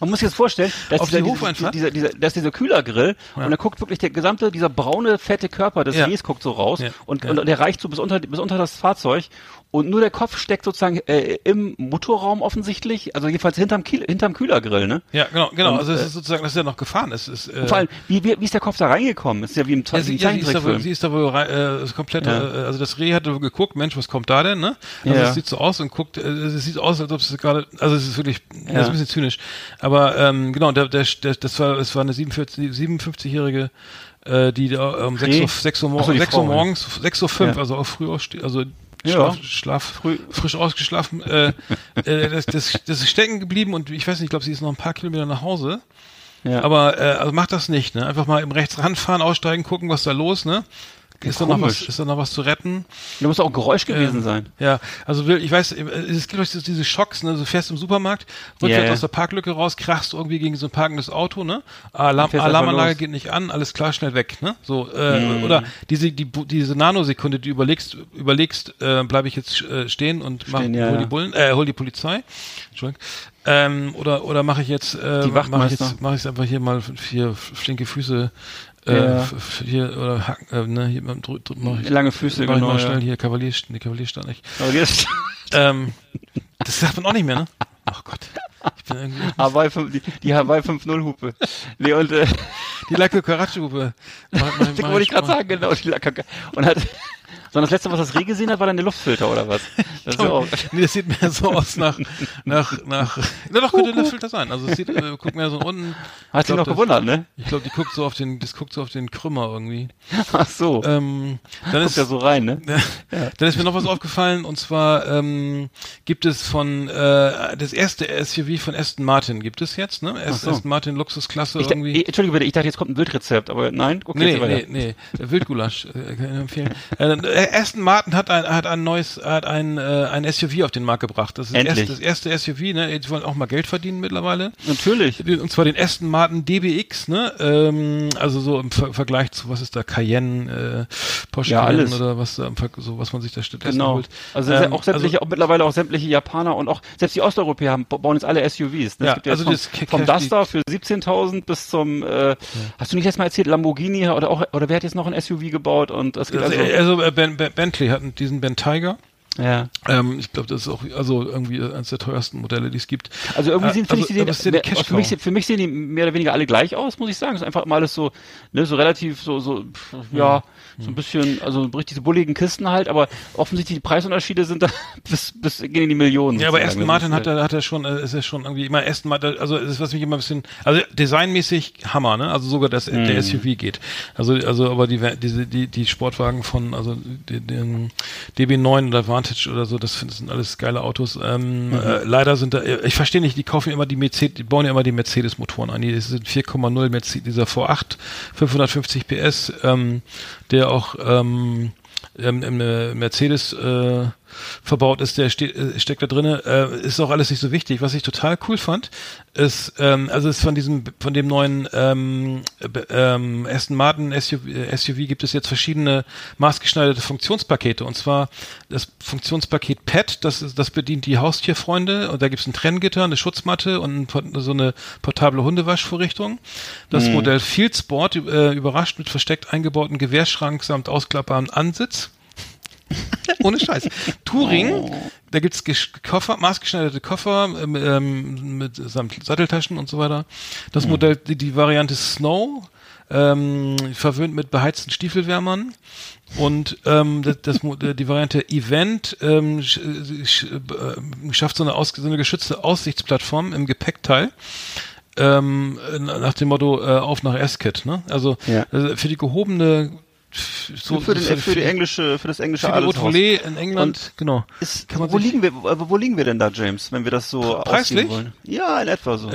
man muss sich das vorstellen, dass dieser, Hofeinfahrt? dieser, dieser, dieser, das ist dieser Kühlergrill und da guckt wirklich der gesamte, dieser braune, fette Körper des Ja. Rehs guckt so raus Ja. und, Ja. und, der reicht so bis unter, bis unter das Fahrzeug und nur der Kopf steckt sozusagen äh, im Motorraum offensichtlich, also jedenfalls hinterm, Kiel, hinterm Kühlergrill, ne? ja, genau, genau. Und, also es äh, ist sozusagen, dass er noch gefahren ist. ist äh, vor allem, wie, wie, wie ist der Kopf da reingekommen? Ist ja wie im Ja, sie, ja, sie, ist da wohl, sie ist da wohl rein, äh, komplett, Ja. äh, also das Reh hat wohl geguckt, Mensch, was kommt da denn, ne? Also Ja. es sieht so aus und guckt, äh, es sieht aus, als ob es gerade, also es ist wirklich, Ja. das ist ein bisschen zynisch. Aber ähm, genau, der, der, der, das war, es war eine 47, 57-jährige, äh, die da um 6 Reh? Uhr, 6 Uhr, so, morgens, die 6 Uhr morgens, 6 Uhr 5, Ja. also auch früh aufste also Ja. Schlaf, Schlaf frisch ausgeschlafen. Äh, äh, das, das, das ist stecken geblieben und ich weiß nicht, ich glaube, sie ist noch ein paar Kilometer nach Hause. Ja. Aber äh, also macht das nicht, ne? Einfach mal im rechts ranfahren, aussteigen, gucken, was da los, ne? Ist da noch was, ist da noch was zu retten? Da muss auch ein Geräusch gewesen Ähm, sein. Ja, also ich weiß, es gibt euch diese Schocks, ne? Du fährst im Supermarkt, rückwärts ja. aus der Parklücke raus, krachst irgendwie gegen so ein parkendes Auto, ne? Alarm, Alarmanlage geht nicht an, alles klar, schnell weg, ne? So, äh, Mhm. oder diese, die, diese Nanosekunde, die überlegst, überlegst, äh, bleibe ich jetzt äh, stehen und mach, Stehen, ja, hol die Bullen, äh, hol die Polizei. Entschuldigung. Ähm, oder oder mache ich jetzt, äh, mache ich jetzt, mache ich einfach hier mal vier flinke Füße, Ja. f- f- hier oder Hacken, äh, ne, hier drück, drück, mach ich, Lange Füße, mach genau. mal schnell Ja. hier Kavalier, nee, Kavalierstand nicht. Aber jetzt, <laughs> Ähm, das sagt man auch nicht mehr, ne? Ach Gott. Ich bin irgendwie, <laughs> Hawaii 5, die, die Hawaii 5.0 Hupe. Nee, und, äh, die Lacke Karatschupe. <laughs> das wollte ich gerade sagen, genau. Die Lack- und hat, sondern das letzte, was das Reh gesehen hat, war dann der Luftfilter oder was? <laughs> Das ist ja <laughs> Nee, das sieht mehr so aus nach, nach, nach, na doch, könnte der Filter sein. Also es sieht, äh, guckt mehr so unten. hat Ich sich glaub, noch gewundert, ne? Ich glaube, die guckt so auf den, das guckt so auf den Krümmer irgendwie. <laughs> Ach so. Ähm, dann Guckt ist, ja so rein, ne? Ja. Dann ist mir noch was aufgefallen und zwar ähm, gibt es von äh, das erste SUV von Aston Martin gibt es jetzt, ne? So. Aston Martin Luxusklasse Ich, irgendwie. eh, Entschuldige bitte, ich dachte, jetzt kommt ein Bildrezept, aber nein, okay, Nee, jetzt weiter. nee, nee, Wildgulasch äh, kann ich empfehlen. äh, Aston Martin hat ein hat ein neues hat ein äh, ein SUV auf den Markt gebracht. Das ist das Endlich. erste, das erste SUV, ne? Die wollen auch mal Geld verdienen mittlerweile. Natürlich. Und zwar den Aston Martin DBX, ne? Ähm, also so im Ver Vergleich zu was ist da Cayenne, äh, Porsche Ja, Cayenne alles. oder was da so was man sich da stattdessen Genau. holt. Also Ähm, auch sämtliche, auch mittlerweile auch sämtliche Japaner und auch selbst die Osteuropäer haben, bauen jetzt alle SUVs. Ne? Ja, ja also jetzt das vom, vom Duster für 17.000 bis zum, äh, hast du nicht jetzt mal erzählt, Lamborghini oder auch, oder wer hat jetzt noch ein SUV gebaut und es gibt Also, also, also äh, ben, ben, Bentley hat diesen Ben Tiger. Ja. Ähm, ich glaube, das ist auch also irgendwie eines der teuersten Modelle, die es gibt. Also irgendwie Äh, sehen, finde also, ich, die ja sehen, Cash für, mich, für mich sehen die mehr oder weniger alle gleich aus, muss ich sagen. Es ist einfach immer alles so, ne, so relativ so, so, ja, so ein bisschen, also richtig diese bulligen Kisten halt, aber offensichtlich die Preisunterschiede sind da <laughs> bis, bis gehen in die Millionen. Ja, aber. Aston Das Martin hat er, hat er schon, äh, ist er schon irgendwie immer Aston Martin, also es ist was mich immer ein bisschen, also designmäßig Hammer, ne? Also sogar das Mhm. der SUV geht. Also also aber die diese die die Sportwagen von also den DB9 oder Vantage oder so, das sind, sind alles geile Autos. Ähm, Mhm. äh, leider sind da, ich verstehe nicht, die kaufen immer die Mercedes, die bauen ja immer die Mercedes Motoren an. Die sind 4,0 Mercedes, dieser V8 550 PS, ähm, der auch ähm, ähm, äh, Mercedes äh, verbaut ist, der steht, äh, steckt da drinne, äh, ist auch alles nicht so wichtig. Was ich total cool fand, ist, ähm, also ist von diesem, von dem neuen ähm, ähm, Aston Martin SUV, äh, SUV gibt es jetzt verschiedene maßgeschneiderte Funktionspakete. Und zwar das Funktionspaket PET, das das bedient die Haustierfreunde und da gibt es ein Trenngitter, eine Schutzmatte und so eine portable Hundewaschvorrichtung. Das Modell Field Sport äh, überrascht mit versteckt eingebauten Gewehrschrank samt ausklappbaren Ansitz. <laughs> Ohne Scheiß. Touring, da gibt's gesch- Koffer, maßgeschneiderte Koffer ähm, ähm, mit samt Satteltaschen und so weiter. Das Modell, die, die Variante Snow, ähm, verwöhnt mit beheizten Stiefelwärmern. Und ähm, <laughs> das, das, Mo- die Variante Event ähm, sch, sch, äh, schafft so eine, aus, so eine geschützte Aussichtsplattform im Gepäckteil. Ähm, nach dem Motto äh, auf nach Esket, ne? Also, Ja. also für die gehobene so, für, den, so für, die englische, für das englische für Adelshaus. In England, Und genau. Ist, Kann man wo liegen wir, wo, liegen wir denn da, James, wenn wir das so Preislich? wollen? Ja, in etwa so. Äh,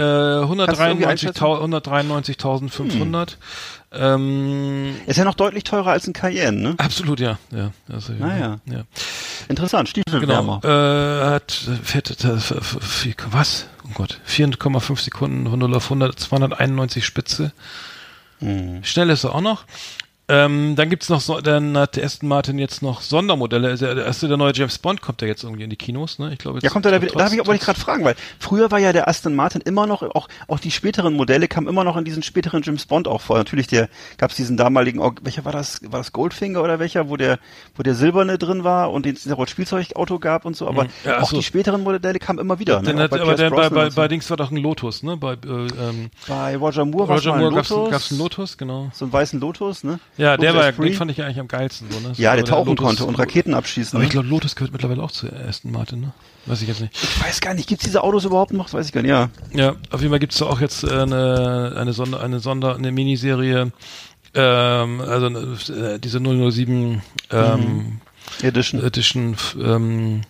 Kannst du irgendwie einschätzen? 193.500. Ähm, Ist ja noch deutlich teurer als ein Cayenne, ne? absolut, ja. ja, also, Ah, ja. Interessant, Genau. Stiefelwärmer. Äh, hat fährt, äh, was? Oh Gott. 4,5 Sekunden von 0 auf 100, 291 Spitze. Hm. Schnell ist er auch noch. Ähm, dann gibt's noch, so, dann hat Aston Martin jetzt noch Sondermodelle. Also der erste, der neue James Bond kommt ja jetzt irgendwie in die Kinos, ne? Ich glaube, jetzt Ja, kommt er da wieder, da habe ich, trotz- wollte ich gerade fragen, weil früher war ja der Aston Martin immer noch, auch, auch die späteren Modelle kamen immer noch in diesen späteren James Bond auch vor. Natürlich, der gab es diesen damaligen, welcher war das, war das Goldfinger oder welcher, wo der, wo der silberne drin war und den es Spielzeugauto gab und so, aber Mhm. Ja, auch so. die späteren Modelle kamen immer wieder. Dann ne? hat, aber der, bei, bei, so. bei Dings war doch ein Lotus, ne? Bei, äh, ähm, bei Roger Moore war Roger Moore ein gab's, Lotus, gab's einen Lotus, genau. so einen weißen Lotus, ne? Ja, der Lotus war ja, Esprit. den fand ich ja eigentlich am geilsten, so, ne? Ja, der Aber tauchen Lotus- konnte und Raketen abschießen. Aber ne? ich glaube, Lotus gehört mittlerweile auch zu Aston Martin, ne? Weiß ich jetzt nicht. ich weiß gar nicht, gibt's diese Autos überhaupt noch? Das weiß ich gar nicht, ja. Ja, auf jeden Fall gibt's da auch jetzt äh, eine, eine Sonder, eine Sonder, eine Miniserie, ähm, also äh, diese 007 ähm, Edition. Edition f- ähm,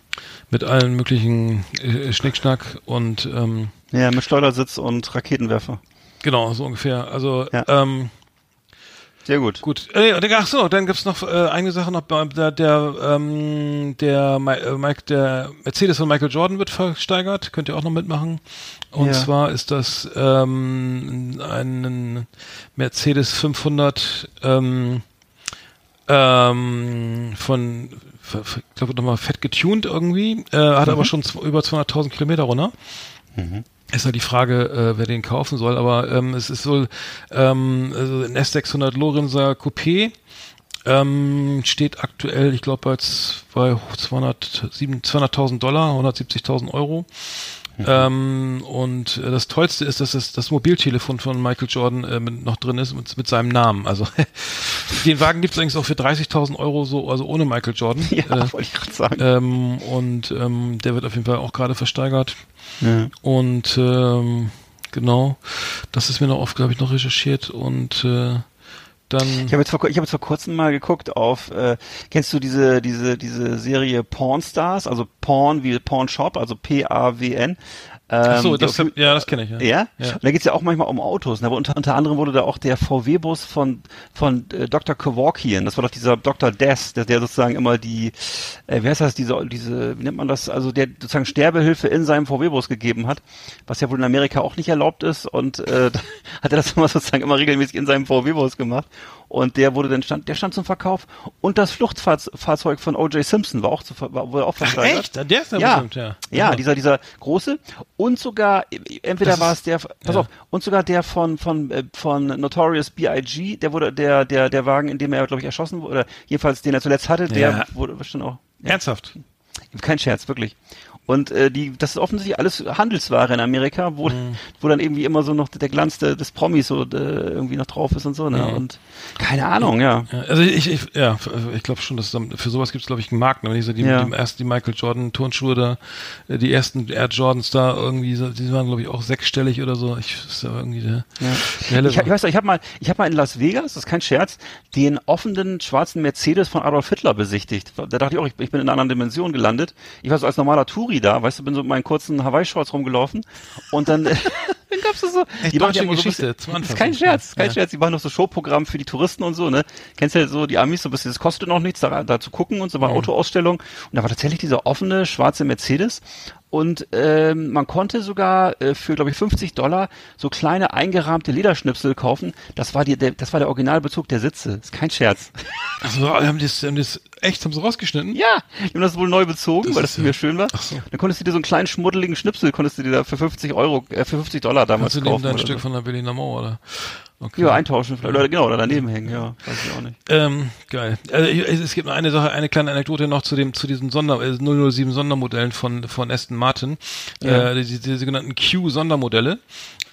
mit allen möglichen äh, Schnickschnack und ähm, Ja, mit Schleudersitz und Raketenwerfer. genau, so ungefähr. Also Ja. ähm, Sehr gut. Gut. Äh, ach so, dann gibt's noch äh, eine Sache noch. Der, der, ähm, der, äh, Mike, der Mercedes von Michael Jordan wird versteigert. Könnt ihr auch noch mitmachen. Und Ja. zwar ist das ähm, ein Mercedes 500 ähm, ähm, von, ich glaube nochmal fett getuned irgendwie. Äh, hat aber schon über 200.000 Kilometer runter. Ist halt die Frage, äh, wer den kaufen soll, aber ähm, es ist wohl ähm, also ein S600 Lorenzer Coupé ähm, steht aktuell, ich glaube, bei, z- bei 200 200.000 Dollar, 170.000 Euro. Ähm, und äh, das Tollste ist, dass das, das Mobiltelefon von Michael Jordan äh, mit, noch drin ist mit, mit seinem Namen. Also <laughs> den Wagen gibt es eigentlich auch für 30.000 Euro so, also ohne Michael Jordan. <laughs> Ja, Äh, wollte ich gerade sagen. ähm, und ähm, der wird auf jeden Fall auch gerade versteigert. Ja. Und ähm, genau, das ist mir noch oft, glaube ich, noch recherchiert und äh, dann. Ich habe jetzt, vor, ich hab jetzt vor kurzem mal geguckt auf, äh, kennst du diese, diese, diese Serie Porn Stars, also Porn wie Porn Shop, also P-A-W-N. Ähm, so, das, ja, das kenne ich. Ja. Ja? Ja. Da geht's ja auch manchmal um Autos. Ne? Aber unter, unter anderem wurde da auch der VW-Bus von, von äh, Dr. Kevorkian, das war doch dieser Dr. Death, der, der sozusagen immer die, äh, wie heißt das, diese, diese, wie nennt man das, also der sozusagen Sterbehilfe in seinem VW-Bus gegeben hat, was ja wohl in Amerika auch nicht erlaubt ist. Und äh, <laughs> hat er das immer sozusagen immer regelmäßig in seinem VW-Bus gemacht. Und der wurde dann stand, der stand zum Verkauf. Und das Fluchtfahrzeug von O.J. Simpson war auch zu, war, wurde auch Ach, versteigert. echt? Der ist ja, Ja, bestimmt, ja. ja, dieser, dieser große und sogar, entweder Das war es der, pass ja. auf, und sogar der von, von, äh, von Notorious B.I.G., der wurde, der, der, der Wagen, in dem er, glaube ich, erschossen wurde, oder jedenfalls den er zuletzt hatte, der Ja. wurde bestimmt auch, ja, Ernsthaft? kein Scherz, wirklich. Und äh, die, das ist offensichtlich alles Handelsware in Amerika, wo, Mhm. wo dann irgendwie immer so noch der Glanz de, des Promis so äh, irgendwie noch drauf ist und so, ne? Mhm. Und keine Ahnung, ja. Ja, also ich, ich ja, ich glaube schon, dass dann- für sowas gibt es glaube ich einen Markt. Ne? Wenn ich so die, Ja. die ersten die Michael Jordan Turnschuhe da, äh, die ersten Air Jordans da irgendwie, die waren glaube ich auch sechsstellig oder so. Ich ist ja irgendwie der, der helle Ich, ich weiß noch, ich habe mal, ich habe mal in Las Vegas, das ist kein Scherz, den offenen schwarzen Mercedes von Adolf Hitler besichtigt. Da dachte ich auch, ich, ich bin in einer anderen Dimension gelandet. Ich war so als normaler Touri da, weißt du, bin so mit meinen kurzen Hawaii-Shorts rumgelaufen und dann, <laughs> <laughs> dann gab's so. Echt die machen ja immer so Geschichte bisschen- zum. <laughs> Ist kein Scherz, kein Ja. Scherz. Die machen noch so Showprogramm für die Touristen und so, ne? Kennst du ja so die Amis so ein bisschen, das kostet noch nichts, da, da zu gucken und so war Autoausstellung. Und da war tatsächlich dieser offene schwarze Mercedes. Und ähm, man konnte sogar äh, für, glaube ich, 50 Dollar so kleine eingerahmte Lederschnipsel kaufen. Das war die, der, das war der Originalbezug der Sitze. Ist kein Scherz. Also haben die das, haben die das echt haben sie rausgeschnitten? Ja, die haben das wohl neu bezogen, Das weil das ja- mir schön war. Ach so. Dann konntest du dir so einen kleinen schmuddeligen Schnipsel, konntest du dir da für 50 Euro, äh, für 50 Dollar damals Kannst du kaufen. dein oder Stück so. von der Berliner Mauer oder? Okay. Ja, eintauschen vielleicht. Oder genau, oder daneben hängen, ja. Weiß ich auch nicht. Ähm, geil. Also ich, es gibt noch eine Sache, eine kleine Anekdote noch zu dem zu diesen Sonder äh, 007 Sondermodellen von von Aston Martin, Ja. äh, die, die sogenannten Q Sondermodelle.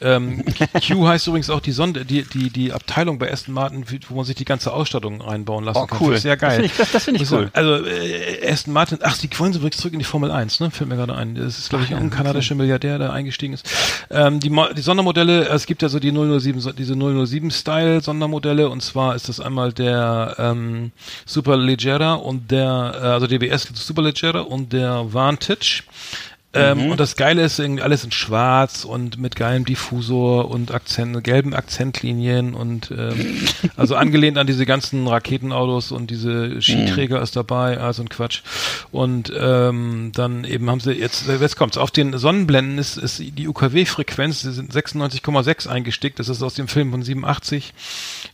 Ähm, Q heißt übrigens auch die Sonder die die die Abteilung bei Aston Martin, wo man sich die ganze Ausstattung reinbauen lassen Oh, kann. cool. Finde ich Sehr geil. Das finde ich- das- das finde ich cool. Also äh, Aston Martin, ach, die wollen sie übrigens zurück in die Formel 1, ne? Fällt mir gerade ein. Das ist glaube ich auch ein kanadischer Milliardär, der eingestiegen ist. Ähm, die, die Sondermodelle, es gibt ja so die 007 so- diese 007 Style Sondermodelle und zwar ist das einmal der ähm, Super Leggera und der äh, also DBS Super Leggera und der Vantage. Ähm, Und das Geile ist irgendwie alles in Schwarz und mit geilem Diffusor und Akzent, gelben Akzentlinien und ähm, <laughs> also angelehnt an diese ganzen Raketenautos und diese Skiträger ist dabei, also ein Quatsch. Und ähm, dann eben haben sie jetzt, jetzt kommt's, auf den Sonnenblenden ist, ist die UKW-Frequenz, die sind 96,6 eingestickt, das ist aus dem Film von 87,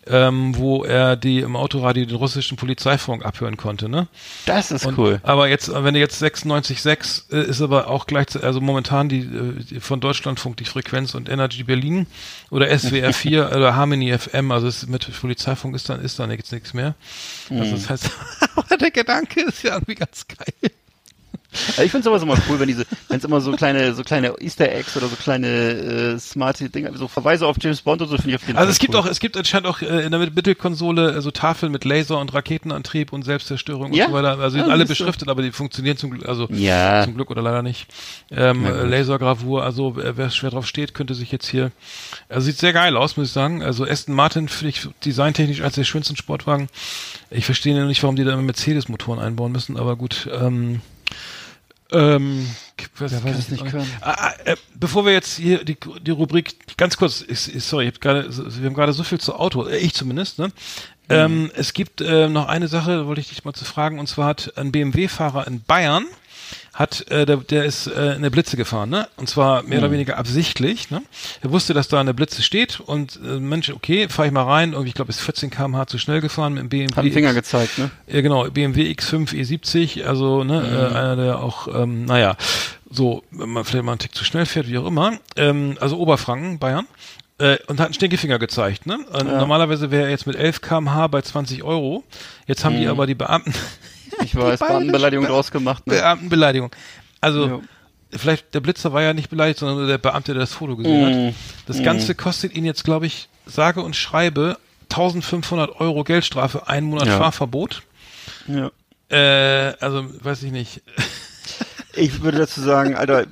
ähm, wo er die im Autoradio den russischen Polizeifunk abhören konnte, ne? Das ist Und, cool. Aber jetzt, wenn du jetzt 96,6 äh, ist aber auch gleichzeitig, also momentan die, äh, die von Deutschlandfunk die Frequenz und Energy Berlin oder SWR 4 <laughs> oder Harmony FM, also es, mit Polizeifunk ist dann ist da nichts nichts mehr. Also das heißt, <laughs> aber der Gedanke ist ja irgendwie ganz geil. Also ich finde sowas immer cool, wenn diese, wenn es immer so kleine, so kleine Easter Eggs oder so kleine äh, smarte Dinge, so Verweise auf James Bond und so finde ich auf jeden Also Fall es gibt cool. auch, es gibt anscheinend auch äh, in der Mittelkonsole äh, so Tafeln mit Laser und Raketenantrieb und Selbstzerstörung Ja? und so weiter. Also die sind alle siehst du. beschriftet, aber die funktionieren zum Glück, also Ja. zum Glück oder leider nicht. Ähm, äh, Lasergravur, also äh, wer schwer drauf steht, könnte sich jetzt hier, also sieht sehr geil aus, muss ich sagen. Also Aston Martin finde ich designtechnisch als der schönsten Sportwagen. Ich verstehe nicht, warum die da immer Mercedes-Motoren einbauen müssen, aber gut. Ähm, ähm, was, kann es ich nicht können. Ah, ah, äh, bevor wir jetzt hier die, die Rubrik ganz kurz, ist, sorry, ich hab gerade, wir haben gerade so viel zu Auto, äh, ich zumindest. Ne? Ähm, es gibt äh, noch eine Sache, da wollte ich dich mal zu fragen, und zwar hat ein BMW-Fahrer in Bayern hat, äh, der, der ist äh, in eine Blitze gefahren, ne? Und zwar mehr oder weniger absichtlich, ne? Er wusste, dass da eine Blitze steht und äh, Mensch, okay, fahr ich mal rein, irgendwie, ich glaube, ist 14 km/h zu schnell gefahren mit dem BMW. Hat den Finger X- gezeigt, ne? ja, genau, BMW X5 E70, also ne, äh, einer, der auch, ähm, naja, so, wenn man vielleicht mal einen Tick zu schnell fährt, wie auch immer, ähm, also Oberfranken, Bayern, äh, und hat einen Stinkefinger gezeigt, ne? Und Normalerweise wäre er jetzt mit 11 kmh bei 20 Euro. Jetzt haben die aber die Beamten, <laughs> Ich weiß, Beamtenbeleidigung draus gemacht, ne? Beamtenbeleidigung. Also, Ja. vielleicht, der Blitzer war ja nicht beleidigt, sondern nur der Beamte, der das Foto gesehen Mhm. hat. Das Ganze kostet ihn jetzt, glaube ich, sage und schreibe 1500 Euro Geldstrafe, einen Monat Ja. Fahrverbot. Ja. Äh, also, weiß ich nicht. <laughs> Ich würde dazu sagen, Alter,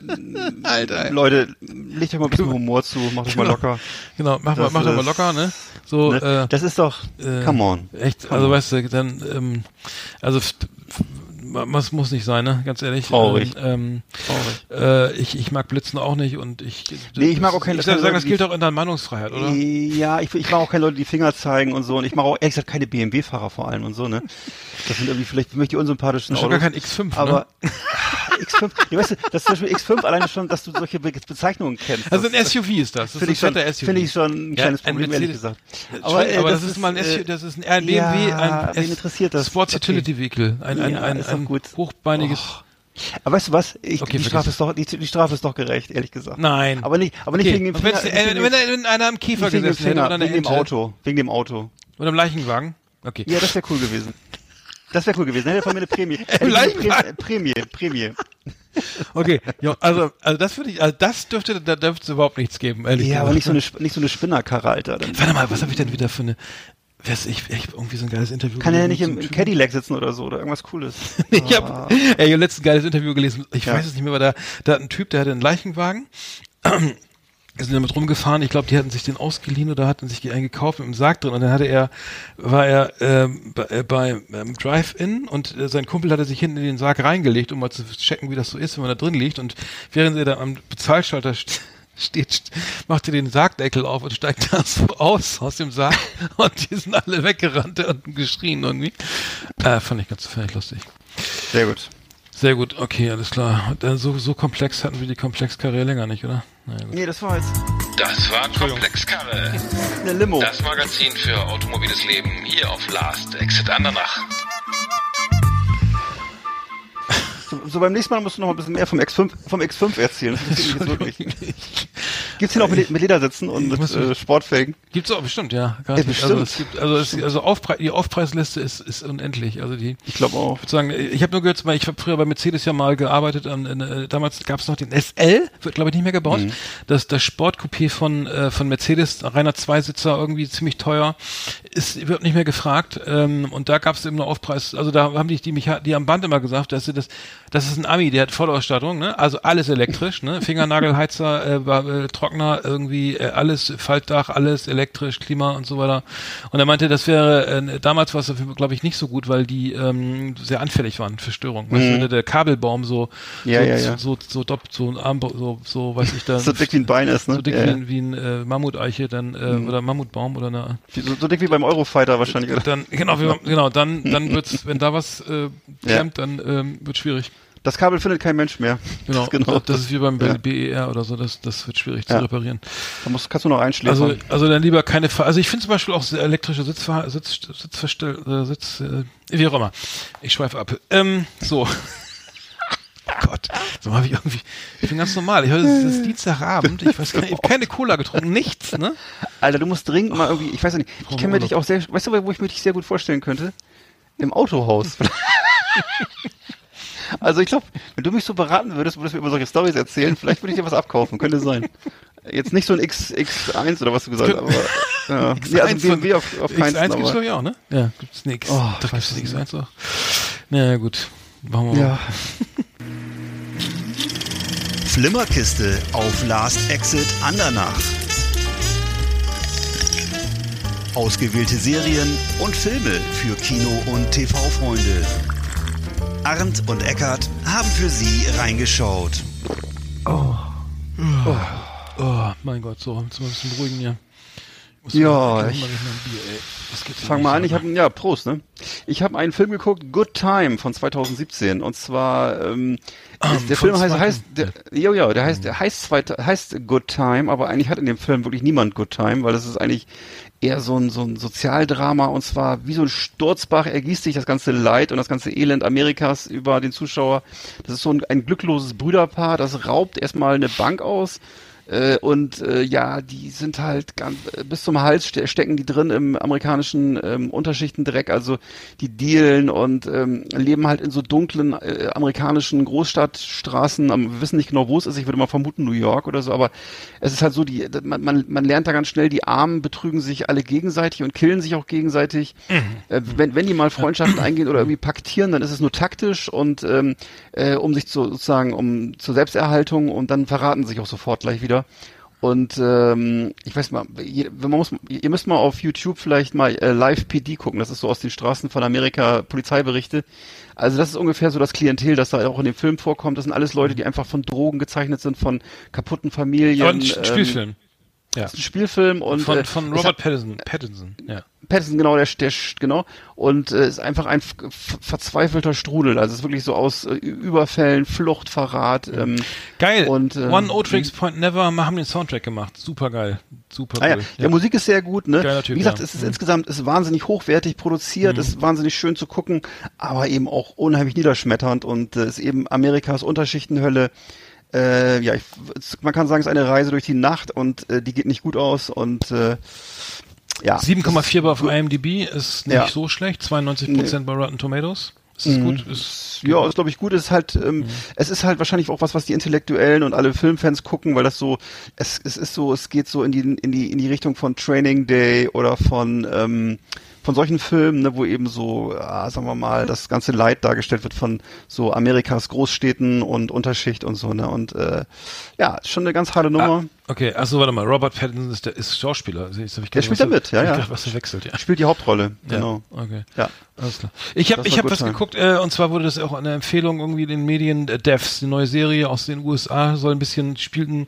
Alter. Leute, legt euch mal ein bisschen Humor zu, macht euch mal Genau. locker. Genau, mach mal, Das mach doch mal locker, ne? So, Ne? äh, das ist doch, äh, come on. Echt, Come also on. weißt du, dann, ähm, also was muss nicht sein, ne? Ganz ehrlich. Traurig. Ähm, Traurig. ähm, äh, ich, ich mag Blitzen auch nicht und ich. Nee, ich mag auch keine- Ich würde sagen, das gilt auch in der Meinungsfreiheit, oder? Ja, ich, ich mag auch keine Leute, die Finger zeigen und so. Und ich mache auch ehrlich gesagt keine BMW-Fahrer vor allem und so, ne? Das sind irgendwie vielleicht für mich die unsympathischen Das Autos. schon gar kein X5, aber <laughs> ne? X5, ja, weißt du, das ist zum Beispiel X5 alleine schon, dass du solche Be Bezeichnungen kennst. Also das, ein SUV ist das. Das Finde ist ich, ein schon, SUV. finde ich schon ein Ja, kleines ein Problem, ehrlich Mercedes- gesagt. Aber, äh, aber das, ist mal ein äh, SUV, das ist ein, ein BMW, ja, ein S- interessiert das? Sports. Utility Vehicle, ein, ein, Ja, ein, doch ein gut. hochbeiniges. Aber weißt du was? Ich, Okay, die, Strafe ist doch, die, die Strafe ist doch gerecht, ehrlich gesagt. Nein. Aber nicht, aber nicht Okay. wegen dem Und Finger, äh, wenn, er- wenn einer am Käfer nicht wegen dem gesessen hätte oder wegen dem. Auto, wegen dem Auto. Oder im Leichenwagen. Okay. Ja, das wäre cool gewesen. Das wäre cool gewesen. Hätte von mir eine Prämie. <laughs> Prämie, Prämie. Prämie. Okay, ja, also, also das würde ich, also das dürfte, da dürfte es überhaupt nichts geben, ehrlich Ja, aber gesagt. nicht so eine, nicht so eine Spinnerkarre, Alter. Dann Warte mal, was habe ich denn wieder für eine, weiß ich, hab irgendwie so ein geiles Interview kann er ja nicht im, einem Cadillac sitzen oder so oder irgendwas Cooles. <laughs> Typen. Ich habe ey, ich hab letztens ein geiles Interview gelesen. Ich Ja. weiß es nicht mehr, aber da, da hat ein Typ, der hatte einen Leichenwagen. <clears throat> Wir sind damit rumgefahren. Ich glaube, die hatten sich den ausgeliehen oder hatten sich einen gekauft mit einem Sarg drin. Und dann hatte er, war er ähm, bei, äh, bei ähm, Drive-In und äh, sein Kumpel hatte sich hinten in den Sarg reingelegt, um mal zu checken, wie das so ist, wenn man da drin liegt. Und während er da am Bezahlschalter st steht, st- macht er den Sargdeckel auf und steigt da so aus aus dem Sarg. und die sind alle weggerannt und geschrien irgendwie. Äh, fand ich ganz fand ich lustig. Sehr gut. Sehr gut, okay, alles klar. Äh, so, so komplex hatten wir die Komplexkarriere länger nicht, oder? Naja, gut. Nee, das war jetzt Das war Komplexkarre. eine Limo. Das Magazin für automobiles Leben hier auf Last Exit Andernach. So, beim nächsten Mal musst du noch ein bisschen mehr vom X5, vom X5 erzählen. Wirklich. Gibt's hier noch mit, mit Ledersitzen und mit äh, Sportfelgen? Gibt's auch bestimmt, ja. Ja, garantiert. bestimmt. Also es gibt, also, es, also Aufpre die Aufpreisliste ist, ist unendlich. Also die, Ich glaube auch. ich würde sagen, ich habe nur gehört, ich habe früher bei Mercedes ja mal gearbeitet. An, in, äh, damals gab es noch den SL, wird glaube ich nicht mehr gebaut. Mhm. Das das Sportcoupé von äh, von Mercedes, reiner Zweisitzer, irgendwie ziemlich teuer, ist wird nicht mehr gefragt. Ähm, und da gab es eben noch Aufpreis. Also da haben die die mich die am Band immer gesagt, dass sie das das ist ein Ami, der hat Vollausstattung, ne? Also alles elektrisch, ne? Fingernagelheizer, äh, äh, Trockner, irgendwie äh, alles Faltdach, alles elektrisch, Klima und so weiter. Und er meinte, das wäre äh, damals war es glaube ich nicht so gut, weil die ähm, sehr anfällig waren für Störungen. Weißt du, der Kabelbaum so Mhm. Ja, so, ja, ja. so so dopp, so ein Arm so so weiß ich da <laughs> So dick wie ein Bein ist, ne? so dick Ja, wie, ein- wie ein äh, Mammuteiche dann äh, oder Mammutbaum oder eine So, so dick wie beim Eurofighter wahrscheinlich. Oder? dann genau wie, genau dann dann <laughs> wird's wenn da was äh, klemmt dann ähm, wird schwierig Das Kabel findet kein Mensch mehr. <laughs> genau Das, genau. das ist wie beim Ja. BER oder so das das wird schwierig Ja. zu reparieren Da musst, kannst du noch einschläfern. also also dann lieber keine Ver also ich finde zum Beispiel auch elektrische Sitzver Sitz Sitzverstell äh, Sitz äh, wie auch immer ich schweife ab ähm, so <laughs> Oh Gott, so habe ich irgendwie, ich bin ganz normal. Ich, ist es ist Dienstagabend, ich weiß gar nicht, ich habe keine Cola getrunken, nichts, ne? Alter, du musst dringend mal irgendwie, ich weiß nicht, ich kann mir dich auch sehr, weißt du, wo ich mir dich sehr gut vorstellen könnte? Im Autohaus. <laughs> Also ich glaube, wenn du mich so beraten würdest, würdest du mir immer solche Stories erzählen, vielleicht würde ich dir was abkaufen, könnte sein. Jetzt nicht so ein X, X1 oder was du gesagt hast, aber ja. <laughs> nee, also BMW auf, auf keinen X1 gibt's aber, glaube ich auch, ne? Ja, gibt's nix. Oh, weiß gibt's ich X1 auch. Na ja, gut. Machen wir mal. Ja. Flimmerkiste auf Last Exit Andernach. Ausgewählte Serien und Filme für Kino- und TV-Freunde. Arndt und Eckart haben für Sie reingeschaut. Oh, mein Gott, so, jetzt mal ein bisschen beruhigen hier. Ja, ich- Bier, Fang mal an, ich habe ja Prost, ne? Ich habe einen Film geguckt, Good Time von 2017 und zwar ähm, ist, der von Film heißt, heißt der, ja, ja, der heißt der heißt zweite, heißt Good Time, aber eigentlich hat in dem Film wirklich niemand Good Time, weil das ist eigentlich eher so ein so ein Sozialdrama und zwar wie so ein Sturzbach ergießt sich das ganze Leid und das ganze Elend Amerikas über den Zuschauer. Das ist so ein, ein glückloses Brüderpaar, das raubt erstmal eine Bank aus äh, und äh, ja, die sind halt ganz, äh, bis zum Hals ste stecken die drin im amerikanischen ähm, Unterschichtendreck. Also die dealen und ähm, leben halt in so dunklen äh, amerikanischen Großstadtstraßen. Am- Wir wissen nicht genau, wo es ist. Ich würde mal vermuten New York oder so. Aber es ist halt so, die man, man, man lernt da ganz schnell, die Armen betrügen sich alle gegenseitig und killen sich auch gegenseitig. Äh, wenn, wenn die mal Freundschaften <clears throat> eingehen oder irgendwie paktieren, dann ist es nur taktisch und ähm, äh, um sich zu, sozusagen um zur Selbsterhaltung und dann verraten sie sich auch sofort gleich wieder. Und ähm, ich weiß mal, wenn man muss, ihr müsst mal auf YouTube vielleicht mal äh, Live PD gucken. Das ist so aus den Straßen von Amerika Polizeiberichte. Also das ist ungefähr so das Klientel, das da auch in dem Film vorkommt. Das sind alles Leute, die einfach von Drogen gezeichnet sind, von kaputten Familien. Aber ein ähm, Spielfilm. Ja. das ist ein Spielfilm und Von, äh, von Robert Pattinson. Pattinson, ja. Patterson, genau, der, der genau. Und äh, ist einfach ein verzweifelter Strudel. Also es ist wirklich so aus äh, Überfällen, Flucht, Verrat. Ähm, Geil. Und, ähm, One O-Tricks Point Never haben den Soundtrack gemacht. Super geil. Super Ah ja, cool. ja. Musik ist sehr gut, ne? Geiler Typ, Wie gesagt, ja. es ist insgesamt ist wahnsinnig hochwertig produziert, Mhm. ist wahnsinnig schön zu gucken, aber eben auch unheimlich niederschmetternd und äh, ist eben Amerikas Unterschichtenhölle. Äh, ja, ich, man kann sagen, es ist eine Reise durch die Nacht und äh, die geht nicht gut aus und äh, ja. 7,4 auf IMDb ist nicht Ja. so schlecht. 92% bei Rotten Tomatoes. Ist das gut? Ist, Ja, ist glaube ich gut. Es ist halt, ähm, es ist halt wahrscheinlich auch was, was die Intellektuellen und alle Filmfans gucken, weil das so, es, es ist so, es geht so in die in die in die Richtung von Training Day oder von ähm, von solchen Filmen, ne, wo eben so, ja, sagen wir mal, das ganze Leid dargestellt wird von so Amerikas Großstädten und Unterschicht und so, ne? Und äh, ja, schon eine ganz harte Nummer. Okay, also warte mal, Robert Pattinson ist, der, ist Schauspieler. Also hab ich Der gedacht, spielt da mit, ja, ich <laughs> ja. dachte, Was verwechselt, ja. Spielt die Hauptrolle, genau. Ja, okay. Ja. Alles klar. Ich habe Das ich hab was Time. geguckt äh, und zwar wurde das auch eine Empfehlung irgendwie in den Medien äh, Devs, die neue Serie aus den USA soll ein bisschen spielt ein,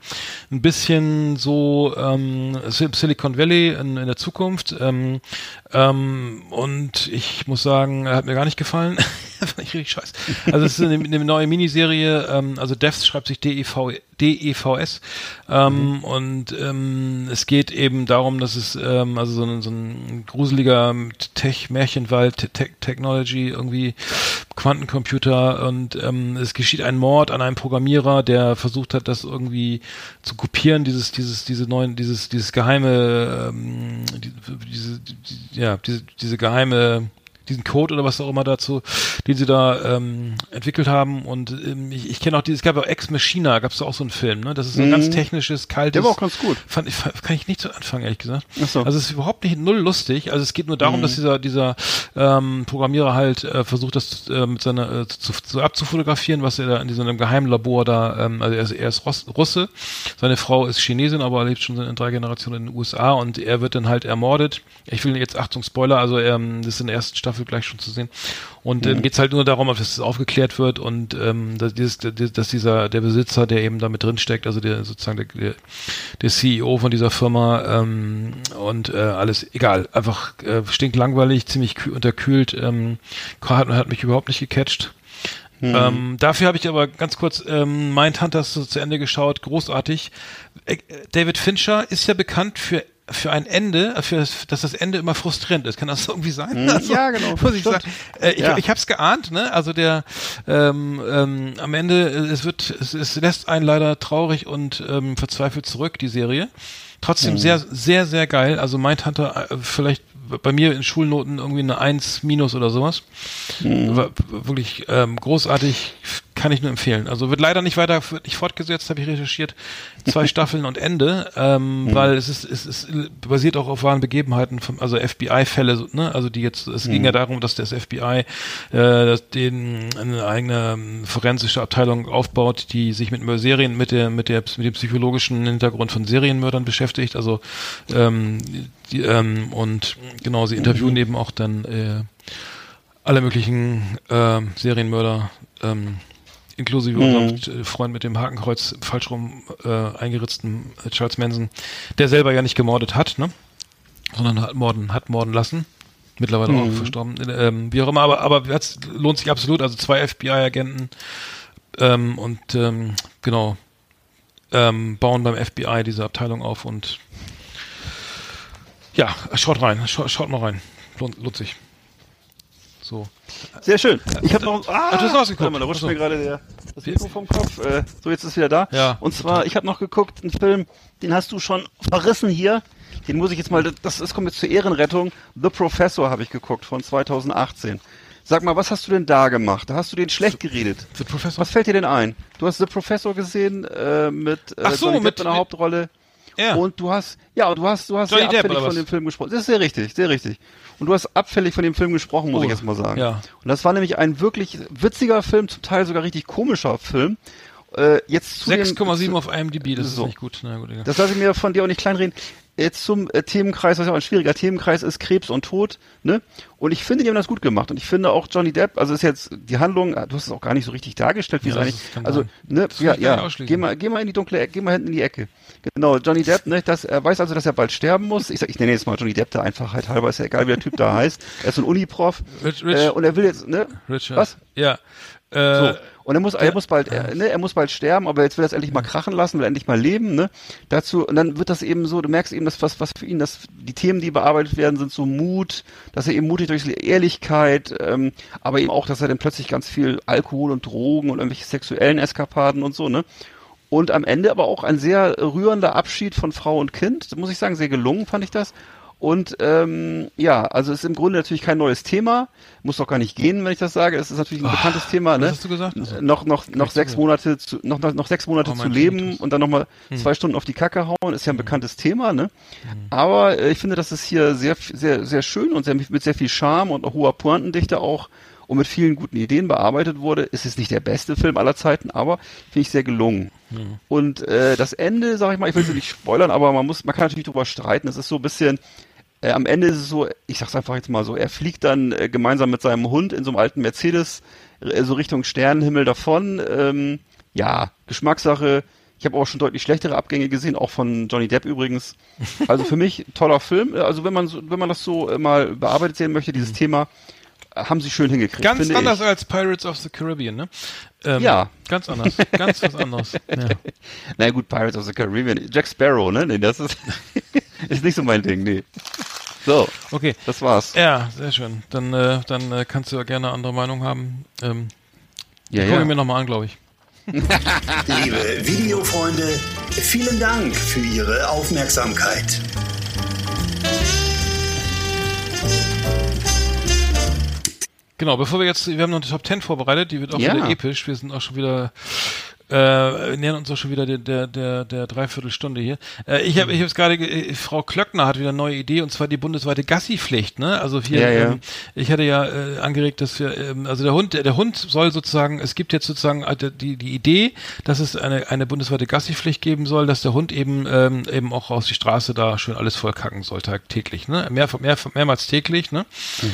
ein bisschen so ähm, Sil- Silicon Valley in, in der Zukunft ähm, ähm, und ich muss sagen, hat mir gar nicht gefallen. <laughs> Fand ich richtig scheiße. Also es ist eine, eine neue Miniserie, ähm, also Devs schreibt sich D-E-V DEVS ähm, und ähm, es geht eben darum, dass es ähm, also so ein, so ein gruseliger Tech-Märchenwald, Te Technology, irgendwie Quantencomputer. Und ähm, es geschieht ein Mord an einem Programmierer, der versucht hat, das irgendwie zu kopieren, dieses, dieses, diese neuen, dieses, dieses geheime, ähm, die, diese, die, ja, diese, diese geheime diesen Code oder was auch immer dazu, den sie da ähm, entwickelt haben. Und ähm, ich, ich kenne auch dieses, es gab auch Ex Machina, gab es auch so einen Film, ne? Das ist so ein ganz technisches, kaltes. Der war auch ganz gut. Fand ich, kann ich nicht so anfangen, ehrlich gesagt. Ach so. Also es ist überhaupt nicht null lustig. Also es geht nur darum, dass dieser, dieser ähm, Programmierer halt äh, versucht, das äh, mit seiner äh, zu, zu abzufotografieren, was er da in diesem geheimen Labor da, ähm, also er ist, er ist Russ, Russe, seine Frau ist Chinesin, aber er lebt schon in drei Generationen in den USA und er wird dann halt ermordet. Ich will jetzt, Achtung, Spoiler, also ähm, das ist in der ersten Staffel gleich schon zu sehen. Und dann geht's halt nur darum, dass es aufgeklärt wird und ähm, dass, dieses, dass dieser der Besitzer, der eben da mit drin steckt, also der sozusagen der, der, CEO von dieser Firma ähm, und äh, alles egal, einfach äh, stinklangweilig, ziemlich kühl, unterkühlt, ähm, hat, hat mich überhaupt nicht gecatcht. Ähm, dafür habe ich aber ganz kurz ähm, Mindhunters so zu Ende geschaut, großartig. Äh, David Fincher ist ja bekannt für für ein Ende, für das, dass das Ende immer frustrierend ist. Kann das <laughs> irgendwie sein? Also, ja, genau, <laughs> Muss ich sagen. Äh, ich Ja. ich habe es geahnt, ne? Also der ähm, ähm, am Ende äh, es wird es, es lässt einen leider traurig und ähm, verzweifelt zurück die Serie. Mhm. Trotzdem sehr sehr sehr geil. Also Mindhunter äh, vielleicht bei mir in Schulnoten irgendwie eine 1 minus oder sowas. War wirklich ähm, großartig, kann ich nur empfehlen. Also wird leider nicht weiter nicht fortgesetzt, habe ich recherchiert. Zwei <laughs> Staffeln und Ende, ähm, weil es ist, es ist basiert auch auf wahren Begebenheiten, von, also FBI-Fälle, ne? Also die jetzt, es ging ja darum, dass das FBI äh, den eine eigene ähm, forensische Abteilung aufbaut, die sich mit Serien, mit der, mit der, mit dem psychologischen Hintergrund von Serienmördern beschäftigt. Also ähm, die, ähm, und genau, sie interviewen eben auch dann äh, alle möglichen ähm, Serienmörder, ähm, inklusive unserem äh, Freund mit dem Hakenkreuz falsch rum äh, eingeritzten äh, Charles Manson, der selber ja nicht gemordet hat, ne? sondern hat morden, hat morden lassen. Mittlerweile auch verstorben. Ähm, wie auch immer, aber, aber es lohnt sich absolut. Also zwei FBI-Agenten ähm, und ähm, genau ähm, bauen beim FBI diese Abteilung auf und ja, schaut rein, schaut, schaut mal rein. Lohnt, lohnt sich. So. Sehr schön. Ich habe noch. Ah, du hast mal, da rutscht Achso. mir gerade der, das Mikro vom Kopf. Äh, so, jetzt ist es wieder da. Ja. Und zwar, ich habe noch geguckt, einen Film, den hast du schon verrissen hier. Den muss ich jetzt mal, das, das kommt jetzt zur Ehrenrettung. The Professor habe ich geguckt von 2018. Sag mal, was hast du denn da gemacht? Da hast du den schlecht geredet. The Professor. Was fällt dir denn ein? Du hast The Professor gesehen äh, mit äh, Ach so, Johnny Depp mit- in der mit- Hauptrolle. Ja. Und du hast, ja, und du hast, du hast Johnny sehr Depp, abfällig oder von dem Film gesprochen. Das ist sehr richtig, sehr richtig. Und du hast abfällig von dem Film gesprochen, muss Oh, ich jetzt mal sagen. ja. Und das war nämlich ein wirklich witziger Film, zum Teil sogar richtig komischer Film. Äh, jetzt zu den- 6,7 zu- auf IMDb, das So. ist nicht gut. Na gut, egal. Das lasse ich mir von dir auch nicht kleinreden. Jetzt zum äh, Themenkreis, was ja auch ein schwieriger Themenkreis ist, Krebs und Tod, ne? Und ich finde, die haben das gut gemacht. Und ich finde auch Johnny Depp, also ist jetzt die Handlung, äh, du hast es auch gar nicht so richtig dargestellt, wie Ja, es eigentlich, kann also, ne, Das ja, ja, geh mal, geh mal in die dunkle Ecke, geh mal hinten in die Ecke. Genau, Johnny Depp, ne, das, er weiß also, dass er bald sterben muss. Ich sag, ich nenne jetzt mal Johnny Depp der Einfachheit halber, ist ja egal, wie der Typ da <laughs> heißt. Er ist so ein Uniprof. Rich- Rich- äh, und er will jetzt, ne? Richard. Was? Ja. Äh, So. Und er muss, er muss bald, er, ne, er muss bald sterben, aber jetzt will er es endlich mal krachen lassen, will endlich mal leben, ne? Dazu, und dann wird das eben so, du merkst eben, dass was, was für ihn, das, die Themen, die bearbeitet werden, sind so Mut, dass er eben mutig durch Ehrlichkeit, ähm, aber eben auch, dass er dann plötzlich ganz viel Alkohol und Drogen und irgendwelche sexuellen Eskapaden und so, ne? Und am Ende aber auch ein sehr rührender Abschied von Frau und Kind. Das muss ich sagen, sehr gelungen fand ich das. Und ähm, ja, also es ist im Grunde natürlich kein neues Thema. Muss doch gar nicht gehen, wenn ich das sage. Es ist natürlich ein bekanntes Thema. Ne? hast du gesagt? Also, noch noch noch sechs. Monate zu, noch noch noch sechs Monate Oh, zu leben Tinnitus. und dann noch mal Hm. zwei Stunden auf die Kacke hauen. Ist ja ein bekanntes Thema. Ne? Aber äh, ich finde, dass es hier sehr sehr sehr schön und sehr, mit sehr viel Charme und hoher Pointendichte auch und mit vielen guten Ideen bearbeitet wurde. Ist es nicht der beste Film aller Zeiten, aber finde ich sehr gelungen. Und äh, das Ende, sag ich mal, ich will es <clears throat> nicht spoilern, aber man muss, man kann natürlich drüber streiten. Es ist so ein bisschen, äh, am Ende ist es so, ich sag's einfach jetzt mal so, er fliegt dann äh, gemeinsam mit seinem Hund in so einem alten Mercedes äh, so Richtung Sternenhimmel davon. Ähm, ja, Geschmackssache. Ich habe auch schon deutlich schlechtere Abgänge gesehen, auch von Johnny Depp übrigens. <laughs> Also für mich toller Film. Äh, Also wenn man so, wenn man das so äh, mal bearbeitet sehen möchte, dieses Thema, äh, haben sie schön hingekriegt. ganz anders ich. als Pirates of the Caribbean, ne? Ähm, Ja. Ganz anders. Ganz was anderes. <laughs> Ja. Na gut, Pirates of the Caribbean. Jack Sparrow, ne? Nee, das ist, <laughs> ist nicht so mein Ding, nee. So, Okay. das war's. Ja, sehr schön. Dann, äh, dann äh, kannst du ja gerne andere Meinung haben. Ähm, Ja, Guck ich mir nochmal an, glaube ich. <laughs> <laughs> Liebe Videofreunde, vielen Dank für Ihre Aufmerksamkeit. Genau, bevor wir jetzt, wir haben noch eine Top 10 vorbereitet, die wird auch Ja. wieder episch. Wir sind auch schon wieder, äh, nähern uns auch schon wieder der, der, der, der Dreiviertelstunde hier. Äh, ich habe ich hab's gerade, ge- äh, Frau Klöckner hat wieder eine neue Idee und zwar die bundesweite Gassi-Pflicht. Ne? Also hier, Ja, ja. Ähm, ich hatte ja äh, angeregt, dass wir, ähm, also der Hund, der, Hund soll sozusagen, es gibt jetzt sozusagen äh, die, die Idee, dass es eine, eine bundesweite Gassi-Pflicht geben soll, dass der Hund eben ähm, eben auch aus die Straße da schön alles vollkacken soll, tagtäglich, ne? Mehr, mehr, mehrmals täglich, ne?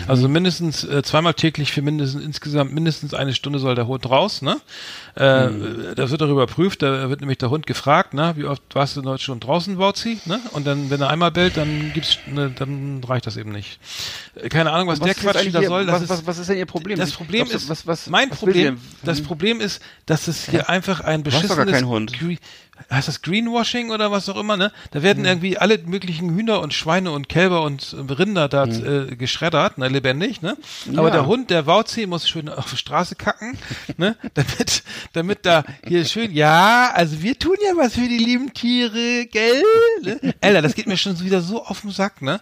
Also mindestens äh, zweimal täglich für mindestens insgesamt mindestens eine Stunde soll der Hund raus, ne? Äh, Das wird darüber überprüft, da wird nämlich der Hund gefragt, ne? Wie oft warst du heute schon draußen, Bauzi, ne? Und dann, wenn er einmal bellt, dann gibt's, ne, dann reicht das eben nicht. Äh, Keine Ahnung, was, Was der ist Quatsch hier- soll. Was, ist, was, was ist denn Ihr Problem? das Problem Glaubst du, ist, was, was, mein Problem, das Problem ist, dass es hier einfach ein beschissenes, heißt das Greenwashing oder was auch immer, ne? Da werden irgendwie alle möglichen Hühner und Schweine und Kälber und äh, Rinder da äh, geschreddert, ne, lebendig, ne? Aber Ja. der Hund, der Wauzi, muss schön <laughs> auf die Straße kacken, ne? Damit, damit da hier schön, ja, also wir tun ja was für die lieben Tiere, gell? Ne? Alter, das geht mir schon wieder so auf den Sack, ne?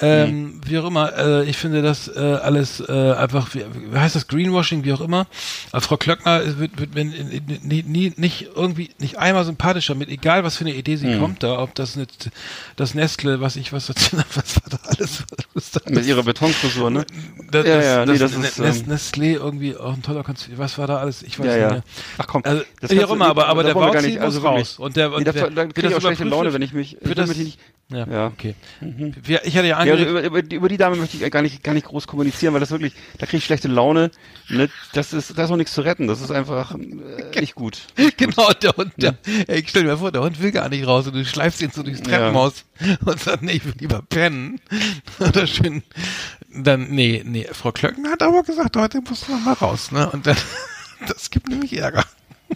Ähm, Wie auch immer, äh, ich finde das äh, alles äh, einfach, wie, wie heißt das, Greenwashing, wie auch immer. Aber Frau Klöckner wird, wird mir nie, nie, nicht irgendwie, nicht einmal sympathischer mit, egal was für eine Idee sie kommt da, ob das nicht, das Nestle, was ich, was, <laughs> was war da alles, was da Mit ihrer Betonfrisur, ne? das, Ja, ja, nee, das Ne- ist, Nes- ähm, Nestlé irgendwie auch ein toller Konzert. Was war da alles? Ich weiß Ja, nicht mehr. Ach komm, Also, das wie auch immer, aber, aber der wollen wir gar Bauzi nicht- muss also raus. Und der, und Nee, da- wer- da wird krieg ich das auch schlechte Laune, wenn ich mich- damit das, ich nicht- ja, Ja. okay. Wir, ich hatte ja Ja, also über, über, die- über die Dame möchte ich gar nicht, gar nicht groß kommunizieren, weil das wirklich, da kriege ich schlechte Laune. Ne? Das ist, da ist auch nichts zu retten. Das ist einfach äh, <laughs> nicht gut. genau, der Hund, der, ey, stell dir mal vor, der Hund will gar nicht raus und du schleifst ihn so durchs Ja. Treppenhaus und sagst, nee, ich will lieber pennen. Oder schön, dann, nee, nee, Frau Klöcken hat aber gesagt, heute musst du noch mal raus, ne, und dann, <laughs> das gibt nämlich Ärger.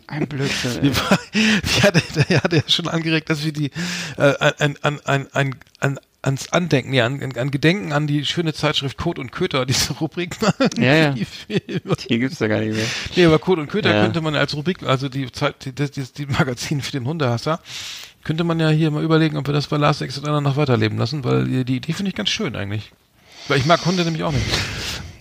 Ein Blödsinn. Wir, wir hatte, der hatte ja schon angeregt, dass wir die äh, an, an, an, an, an, ans Andenken, ja, an, an Gedenken an die schöne Zeitschrift Code und Köter, <laughs> diese Rubrik machen. Ja, ja. <laughs> Die, Die gibt's ja gar nicht mehr. nee, aber Code und Köter Ja. könnte man als Rubrik, also die Zeit, die, die, die Magazin für den Hundehasser, könnte man ja hier mal überlegen, ob wir das bei Last Exit noch weiterleben lassen, weil die, die Idee finde ich ganz schön eigentlich. Weil ich mag Hunde nämlich auch nicht.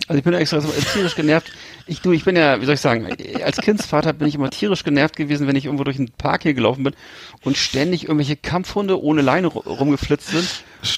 Also ich bin extra so tierisch genervt. Ich, du, ich bin ja, wie soll ich sagen, als Kindsvater bin ich immer tierisch genervt gewesen, wenn ich irgendwo durch einen Park hier gelaufen bin und ständig irgendwelche Kampfhunde ohne Leine ru- rumgeflitzt sind.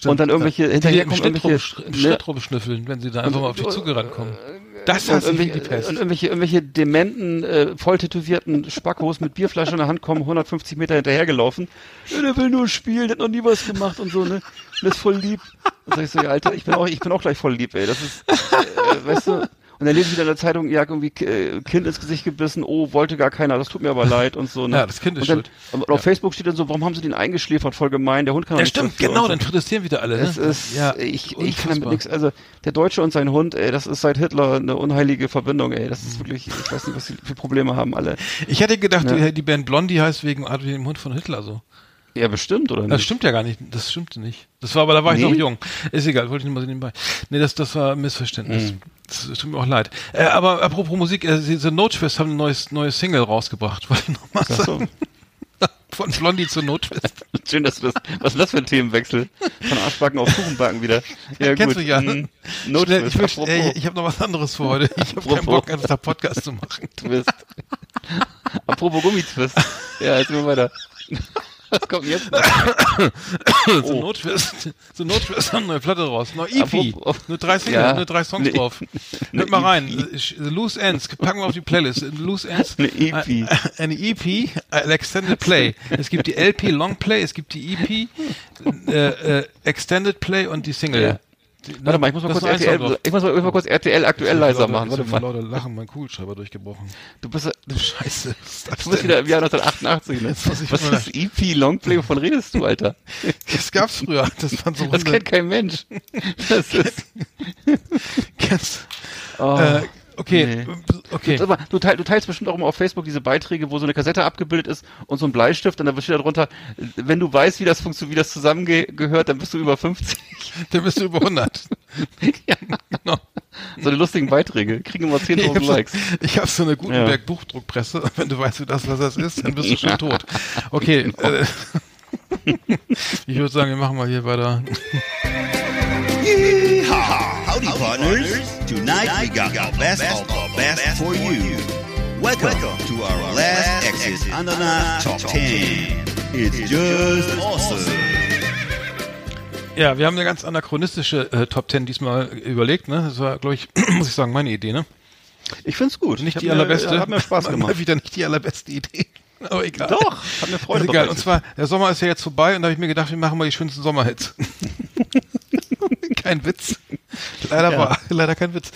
Und dann irgendwelche, die hinterher kommen irgendwelche, im ne, Schnitt rumschnüffeln, wenn sie da einfach mal auf die zugerannt kommen. Das und hat irgendwelche, gepresst. und irgendwelche, irgendwelche dementen, äh, voll tätowierten Spackos mit Bierflasche in der Hand kommen, 150 Meter hinterhergelaufen. Ja, der will nur spielen, der hat noch nie was gemacht und so, ne? Und ist voll lieb. Und sag ich so, ja, Alter, ich bin auch, ich bin auch gleich voll lieb, ey. Das ist, äh, weißt du, und dann lese ich wieder in der Zeitung, ja, irgendwie äh, Kind ins Gesicht gebissen, oh, wollte gar keiner, das tut mir aber leid und so. Ne? <laughs> Ja, das Kind ist und dann, schuld. Und auf Facebook steht dann so, warum haben sie den eingeschläfert, voll gemein, der Hund kann Ja, nichts stimmt, genau, und dann so. protestieren wieder alle. Ne? Es ist, ja, ich, ich kann damit nichts, also der Deutsche und sein Hund, ey, das ist seit Hitler eine unheilige Verbindung, ey, das ist wirklich, ich weiß nicht, was sie für Probleme haben alle. Ich hätte gedacht, Ja. die, die Band Blondie heißt wegen wegen dem Hund von Hitler so. Ja, bestimmt, oder Das nicht? stimmt ja gar nicht. Das stimmte nicht. Das war aber, da war ich Nee? noch jung. Ist egal, wollte ich nur mal so nebenbei. Nee, das, das war ein Missverständnis. Hm. Das, tut mir auch leid. Äh, aber apropos Musik, äh, The Notfest haben ein neues, neues Single rausgebracht. <laughs> Wollte ich noch mal Ach so. sagen. Von Blondie zu Notfest. <laughs> Schön, dass du das, was ist das für ein Themenwechsel? Von Arschbacken auf Kuchenbacken wieder. Ja, Kennst gut. du ja. Mm, Schnell, Notfest, ich will, ey, ich habe noch was anderes für heute. Ich habe keinen. Bock, einfach Podcast zu machen. Twist. <laughs> Apropos Gummitwist. Ja, jetzt mal weiter. Was kommt jetzt? <coughs> So Notfest, so Notfest haben eine neue Platte raus. Neue EP. Nur drei Singles, Ja. nur drei Songs Nee. drauf. Hört mal rein. The Loose Ends. Packen wir auf die Playlist. Loose Ends. Eine EP. Äh, Eine EP, ein Extended Play. Es gibt die LP Long Play, es gibt die EP, äh, äh, Extended Play und die Single. Ja. Warte mal, ich muss mal das kurz RTL, ich muss mal, ich mal kurz RTL aktuell leiser machen. Warte mal. Leute lachen, mein Kugelschreiber durchgebrochen. Du bist, du Scheiße. das bist wieder im Jahr 1988, ne? Was ist EP Longplay? Wovon redest du, Alter? <laughs> Das gab's früher. Das waren so Das kennt kein Mensch. <laughs> Das ist, Kennst, oh. äh, okay, nee. okay. Sag mal, du, teil, du teilst bestimmt auch immer auf Facebook diese Beiträge, wo so eine Kassette abgebildet ist und so ein Bleistift und da steht da drunter, wenn du weißt, wie das funktioniert, wie das zusammengehört, dann bist du über 50. <laughs> Dann bist du über 100. <laughs> ja. Genau. So eine lustigen Beiträge. Kriegen immer Ich 10.000 habe so, Likes. ich hab so eine Gutenberg Buchdruckpresse. Und <laughs> wenn du weißt, wie das, was das ist, dann bist du schon tot. Okay. Äh, ich würde sagen, wir machen mal hier weiter. Yeehaw! Howdy, partners. Tonight we got the best of the best for you. Welcome to our last exit Knife Top 10. It's just awesome. Ja, wir haben eine ganz anachronistische äh, Top 10 diesmal überlegt. Ne? Das war, glaube ich, <clears throat> muss ich sagen, meine Idee. Ne? Ich find's gut. Nicht Hat die mir- allerbeste. Hat mir Spaß <laughs> Mal gemacht. wieder nicht die allerbeste Idee. <laughs> Aber egal. Doch, hat mir Freude egal. bereitet. Und zwar, der Sommer ist ja jetzt vorbei und da habe ich mir gedacht, wir machen mal die schönsten Sommerhits. <laughs> kein Witz. Leider Ja. war, <laughs> leider kein Witz.